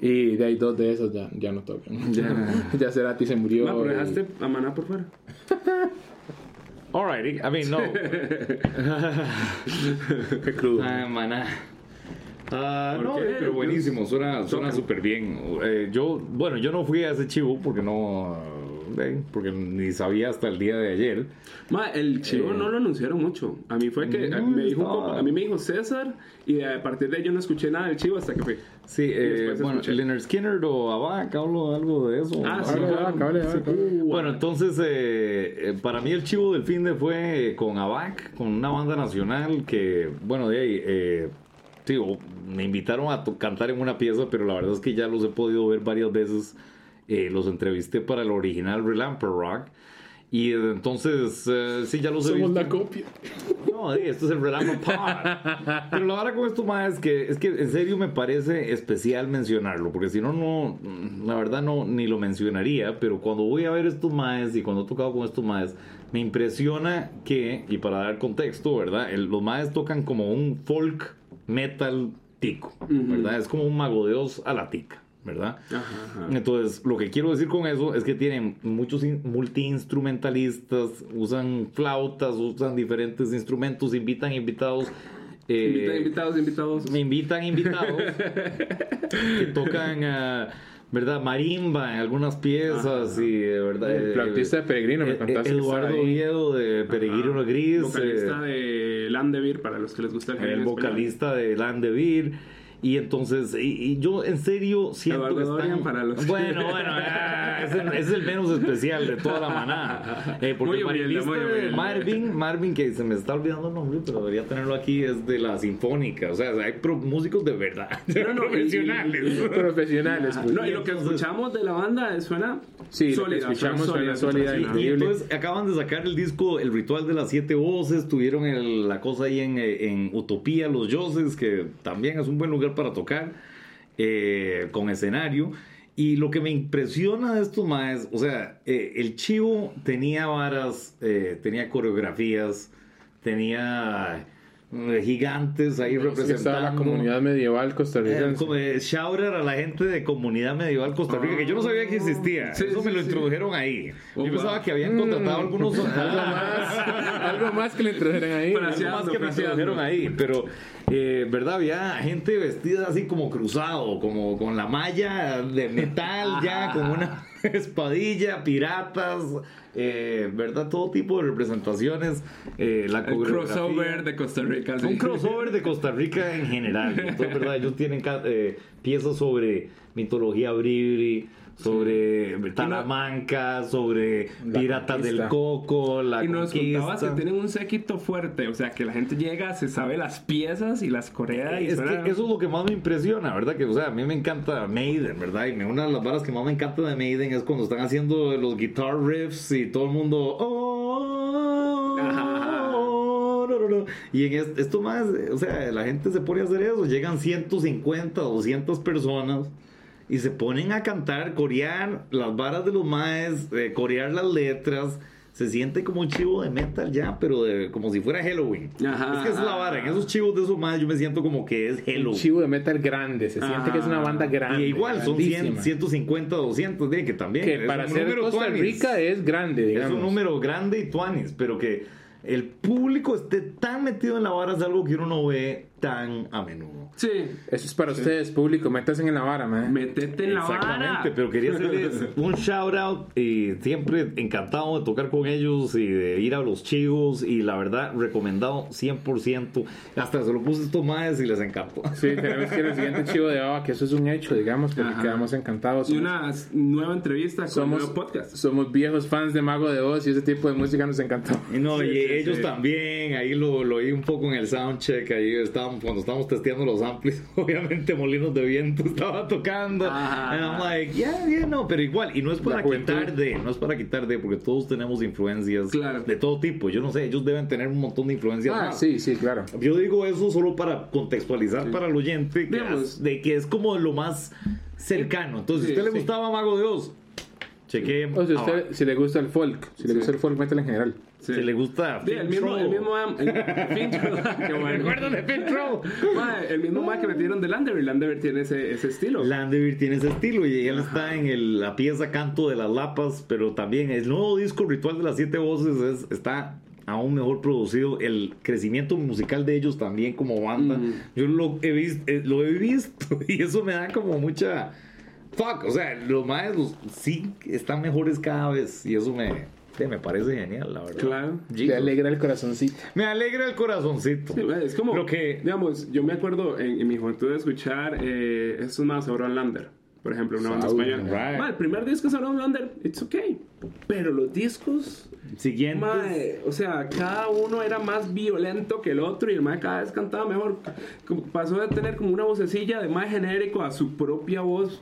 Y de ahí dos de esos ya, ya no tocan. Ya, [laughs] ya Cerati se murió. Pero y- dejaste a Maná por fuera. [laughs] Alrighty, I mean, no. [laughs] Qué crudo. Ah, maná. ¿Por no, qué? pero buenísimo, suena suena súper bien. Eh, yo, bueno, yo no fui a ese chivo porque no, eh, porque ni sabía hasta el día de ayer. Ma, el chivo Eh. no lo anunciaron mucho. A mí fue que No, me dijo un a mí me dijo César y a partir de ahí yo no escuché nada del chivo hasta que fui. Sí, eh, bueno, escuché. Leonard Skinner o Abac, hablo algo de eso. Ah, sí, Sí. Uh, Bueno, entonces, eh, eh, para mí el chivo del fin de fue con ABAC, con una banda nacional que, bueno, de ahí, eh, digo, me invitaron a to- cantar en una pieza, pero la verdad es que ya los he podido ver varias veces. Eh, los entrevisté para el original Relamper Rock. Y desde entonces, eh, sí, ya los he Somos visto. la copia. No, eh, esto es el Relamper Pod. Pero la verdad con esto más es que, es que en serio me parece especial mencionarlo, porque si no, no, la verdad no, ni lo mencionaría, pero cuando voy a ver estos maes y cuando he tocado con estos maes, me impresiona que, y para dar contexto, ¿verdad? El- los maes tocan como un folk metal tico, ¿verdad? Es como un mago de Oz a la tica, ¿verdad? Ajá, ajá. Entonces, lo que quiero decir con eso es que tienen muchos in- multi-instrumentalistas, usan flautas, usan diferentes instrumentos, invitan invitados. eh, Invita- invitados, invitados. me invitan invitados [laughs] que tocan, ah, ¿verdad? Marimba en algunas piezas y, eh, ¿verdad? El flautista de Peregrino, me contaste Eduardo. Oviedo de Peregrino Gris. Vocalista eh, de Landevir, para los que les gusta el el en español. vocalista de Landevir. Y entonces, y, y yo en serio siento que están... Para los- Bueno, [laughs] bueno, ah, es el, es el menos especial de toda la manada. Eh, porque humilde. Marvin, Marvin, que se me está olvidando el nombre, pero debería tenerlo aquí, es de la Sinfónica. O sea, hay pro- músicos de verdad, [laughs] No, no, y- profesionales. Profesionales. pues. No, y lo que escuchamos de la banda suena Sí, lo que sólida, escuchamos suena suena sólida, Y- entonces acaban de sacar el disco El Ritual de las Siete Voces, tuvieron el- la cosa ahí en, eh, en Utopía, Los Yoses, que también es un buen lugar para tocar, eh, con escenario. Y lo que me impresiona de estos más, o sea, eh, el chivo tenía varas, eh, tenía coreografías, tenía eh, gigantes ahí estaba representando. la comunidad medieval Eh, costarricense. como, eh, shout out a la gente de Comunidad Medieval Costa Rica, que yo no sabía que existía. Sí, Eso sí, me lo sí. introdujeron ahí. Oh, yo pensaba que habían contratado algunos. [laughs] algo más, algo más que le introdujeran ahí. Algo más que me introdujeron ahí, pero eh, verdad había gente vestida así como cruzado, como con la malla de metal [laughs] ya, con una [laughs] espadilla, piratas, eh, verdad todo tipo de representaciones, eh, la el crossover de Costa Rica. sí. Un crossover de Costa Rica en general. Entonces, ¿verdad? Ellos tienen eh, piezas sobre mitología bribri, sobre Talamanca, sobre Piratas del. Coco, la Y nos conquista. contabas que tienen un séquito fuerte, o sea, que la gente llega, se sabe las piezas y las corea y Es suena- que eso es lo que más me impresiona, ¿verdad? Que, o sea, a mí me encanta Maiden, ¿verdad? Y una de las varas que más me encanta de Maiden es cuando están haciendo los guitar riffs y todo el mundo. "Oh, no, no, no". Y en est- esto más, o sea, la gente se pone a hacer eso. Llegan 150, 200 personas y se ponen a cantar, corear las varas de los maes, eh, corear las letras. Se siente como un chivo de metal ya, pero de, como si fuera Halloween. Ajá. Es que es la vara. En esos chivos de esos maes yo me siento como que es Un Halloween. chivo de metal grande. Se siente que es una banda grande. Y igual, son 100, grandísima. 150, 200, de que también. Que es para un ser número Costa tuanis. Rica es grande, Es un número grande y tuanis, pero que el público esté tan metido en la vara es algo que uno no ve tan a menudo. Sí, Eso es para ustedes, público. Métanse en la vara, man. metete en la Exactamente, vara. pero quería hacerles un shout out y siempre encantado de tocar con ellos y de ir a los chivos y la verdad recomendado 100%. Hasta se lo puse estos maes y les encantó. Sí, tenemos que ir al siguiente chivo de Baba, que eso es un hecho, digamos, porque Ajá. quedamos encantados. Y Somos, una s- nueva entrevista con somos, un nuevo podcast. somos viejos fans de Mago de Oz y ese tipo de música nos encantó. Y no, Sí, y sí, ellos sí. también, ahí lo, lo oí un poco en el soundcheck, ahí estábamos, cuando estábamos testeando los amplis, [laughs] obviamente Molinos de Viento estaba tocando. And I'm like, yeah, yeah, no, pero igual, y no es para quitar de, no es para quitar de, porque todos tenemos influencias Claro. de todo tipo. Yo no sé, ellos deben tener un montón de influencias. Ah, más. sí, sí, claro. Yo digo eso solo para contextualizar para el oyente, que, Digamos. de que es como lo más cercano. Entonces, Sí, si a usted le sí. gustaba Mago de Oz, cheque. O si, usted, si le gusta el folk, si le Sí. gusta el folk metal en general. Sí. Si le gusta. Sí, [laughs] el mismo, el mismo, el, mismo mae que metieron de Landever, Landever tiene ese, ese estilo. Landevir tiene ese estilo y él está en el- la pieza Canto de las Lapas, pero también el nuevo disco Ritual de las Siete Voces es- está aún mejor producido. El crecimiento musical de ellos también como banda. Mm. Yo lo he, visto, lo he visto [laughs] y eso me da como mucha... Fuck, o sea, los maestros sí están mejores cada vez y eso me, sí, me parece genial, la verdad. Claro. Jesus. Le alegra el corazoncito. Me alegra el corazoncito. Sí, es como, Lo que- digamos, yo me acuerdo en, en mi juventud de escuchar eh, estos más Sauron Lander, por ejemplo, una banda española. right. Mae, el primer disco de Sauron Lander, it's okay. Pero los discos, Siguiente. mae, o sea, cada uno era más violento que el otro y el mae cada vez cantaba mejor. Pasó de tener como una vocecilla de más genérico a su propia voz.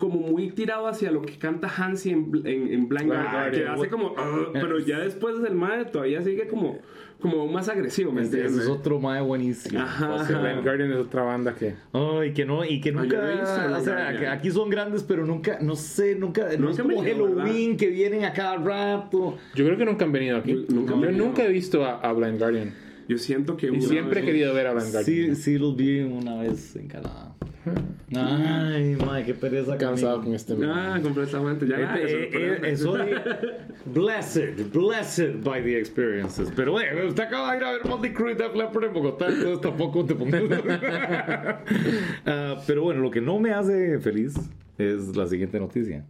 Como muy tirado hacia lo que canta Hansi en, en, en Blind Guardian, que Guardian. hace como, "Ah", pero ya después el mae todavía sigue como, como más agresivo, ¿me ese entiendes? es otro mae buenísimo. Ajá. O sea, Blind Guardian es otra banda que... Ay, que no, y que Ay, nunca, no he visto o sea, que aquí son grandes, pero nunca, no sé, nunca, no es como venido, Halloween que vienen a cada rato. Yo creo que nunca han venido aquí. Nunca han Yo venido. nunca he visto a, a Blind Guardian. Yo siento que Y siempre he vez- querido ver a Blind Guardian. Sí, sí los vi una vez en Canadá. Ay, madre, qué pereza Cansado conmigo. con este Ah, completamente. Ya Este, eso, eh, pero- eh, soy blessed, blessed by the experiences. Pero, eh, usted acaba de ir a ver Motley Crue y Def Leppard en Bogotá, entonces tampoco te pongas. [laughs] [laughs] Ah, pero bueno, lo que no me hace feliz es la siguiente noticia.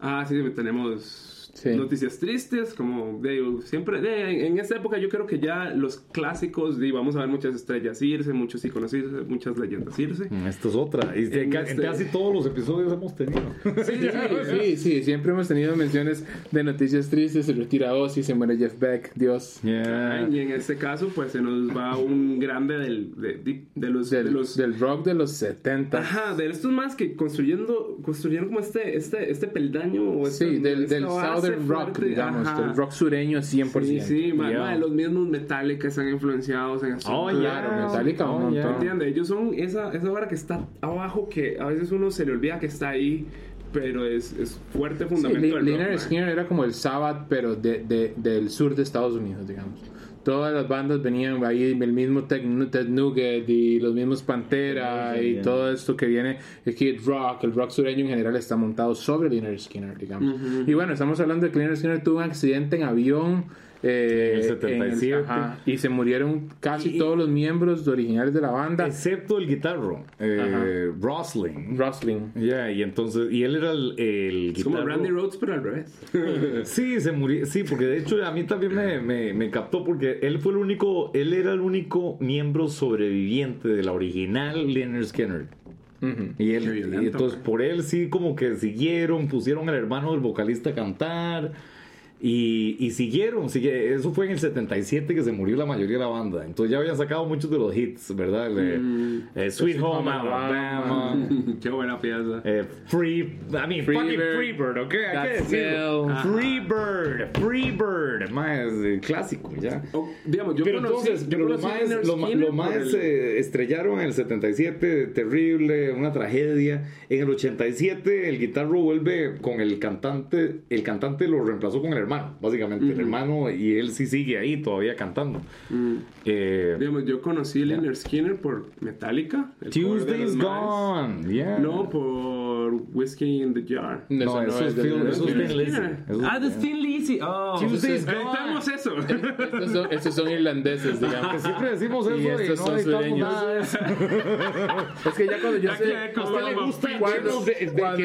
Ah, sí, tenemos Sí. noticias tristes, como de, siempre, de, en esta época yo creo que ya los clásicos, de, vamos a ver muchas estrellas irse, muchos iconos irse, muchas leyendas irse. Mm, Esta es otra. Y En ca- este- casi todos los episodios hemos tenido. Sí, sí, [laughs] sí, sí, siempre hemos tenido menciones de noticias tristes, se retira Ozzy, se muere Jeff Beck, Dios. Yeah. Y en este caso, pues se nos va un grande del, de, de- de los... de Del, los del rock de los 70. Ajá, de estos más que construyendo, construyeron como este, este, este peldaño o este, Sí, del, del base Southern Rock, fuerte, digamos, ajá. del rock sureño 100%. Sí, sí, Yeah. ma, los mismos Metallica están influenciados en eso. Oh, Claro, yeah. Metallica un Oh, montón. yeah. ¿Entiendes? Ellos son esa, esa vara que está abajo que a veces uno se le olvida que está ahí, pero es, es fuerte Sí, fundamento Li- del rock. Skynyrd era como el Sabbath, pero de, de- del sur de Estados Unidos, digamos. Todas las bandas venían ahí, el mismo Ted, Nugget y los mismos Pantera y todo esto que viene, el Kid Rock, el rock sureño en general está montado sobre Lynyrd Skynyrd, digamos. Y bueno, estamos hablando de que Lynyrd Skynyrd tuvo un accidente en avión. Eh, En el 77. ajá, y se murieron casi Y- todos los miembros originales de la banda. Excepto el guitarro, eh, Rosling. Rustling. Ya, y entonces, y él era el, el Es como. Randy Rhodes, pero al revés. [laughs] Sí, se murió. Sí, porque de hecho a mí también me, me, me captó porque él fue el único, él era el único miembro sobreviviente de la original Leonard Skinner. Y él, violento, y entonces por él sí como que siguieron, pusieron al hermano del vocalista a cantar y, y siguieron, sigue- eso fue en el 77 que se murió la mayoría de la banda. Entonces ya habían sacado muchos de los hits, ¿verdad? Mm. eh, Sweet Home Alabama. [laughs] Qué buena pieza. Eh, free, I mean, Free fucking Bird. Freebird, ¿ok? Hay que decirlo. Hell. Freebird, Freebird, más eh, clásico ya. O, digamos, yo Pero conocí, entonces, yo pero lo más, lo, ma- lo más el- eh, estrellaron en el 77, terrible, una tragedia. En el 87 el guitarro vuelve con el cantante, el cantante lo reemplazó con el hermano, básicamente, el hermano y él sí sigue ahí todavía cantando. Mm. Eh, Digamos, yo conocí a Lynyrd Skynyrd por Metallica. el Tuesday's. Gone, yeah. No, por Whiskey in the Jar. No, eso es Phil- eso es. Thin Lizzy. Ah, de Thin Lizzy. Oh, Tuesday's Gone. tenemos eso. [laughs] Estos son, estos son irlandeses, Que digamos. siempre decimos eso Y y, estos no son sureños. nada. [laughs] Es que ya cuando yo sé. que como A usted le vamos, gusta cuando,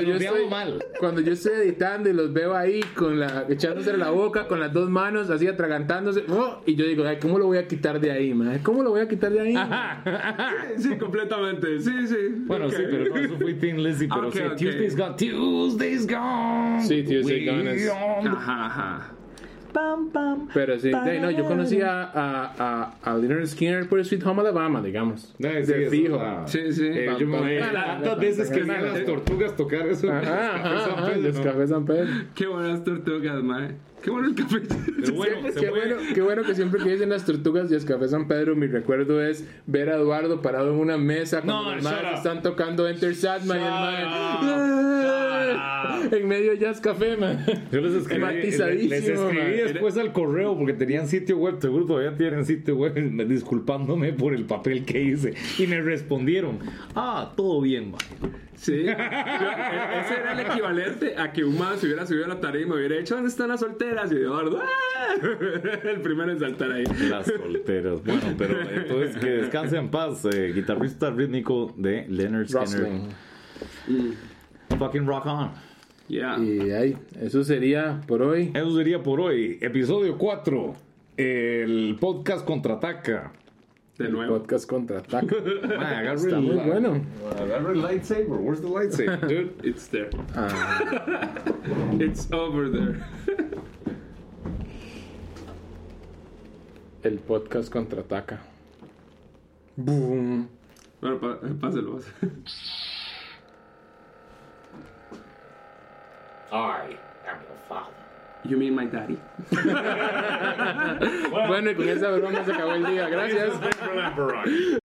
yo estoy, mal. cuando yo estoy editando y los veo ahí con la echándose la boca con las dos manos así atragantándose ¡oh! y yo digo ay cómo lo voy a quitar de ahí man? cómo lo voy a quitar de ahí Sí, completamente. Sí, sí. Bueno, Ok. sí, pero no, eso fue Thin Lizzy, pero Ok, sí, ok. Tuesday's Gone. Tuesday's Gone. Sí, Tuesday We Gone es- Ajá, ajá. Pam, pam. pero sí de- no yo conocí a a, a, a Leonard Skinner por Sweet Home Alabama digamos sí, de eso fijo está- Sí, sí. Eh, yo me Pam, pam, tantas veces que veían pam, las tortugas tocar eso. Ajá, [laughs] ajá, San ajá, Pedro, los ¿no? cafés San Pedro Qué buenas tortugas, mae. Qué bueno el café. Pero [laughs] bueno, se qué, fue- bueno, qué bueno que siempre que dicen las tortugas y el café San Pedro, mi recuerdo es ver a Eduardo parado en una mesa cuando No, los están tocando Enter Sandman y el Shut [laughs] en medio de Jazz Café, man. Yo les escribí, les escribí man. después al correo porque tenían sitio web, seguro todavía tienen sitio web, [laughs] disculpándome por el papel que hice. Y me respondieron, ah, todo bien, man. Sí. Yo- e- ese era el equivalente a que un man se hubiera subido a la tarea y me hubiera dicho, ¿dónde están las solteras? Y Eduardo, ¡ah! [laughs] El primero en saltar ahí. Las solteras. Bueno, pero entonces que descanse en paz, eh, guitarrista rítmico de Leonard Skinner. Fucking rock on. Ya. Y ahí, eso sería por hoy. Eso sería por hoy. Episodio 4. El podcast contraataca. De nuevo. Podcast agarra [laughs] Está el- muy bueno. Agarra el lightsaber. Where's the lightsaber, [laughs] dude? It's there. Ah, It's over there. el podcast contraataca. Boom. Bueno, pa- páselo. I am your father. You mean my daddy? [laughs] [laughs] Bueno, y con esa broma se acabó el día. Gracias. Remember,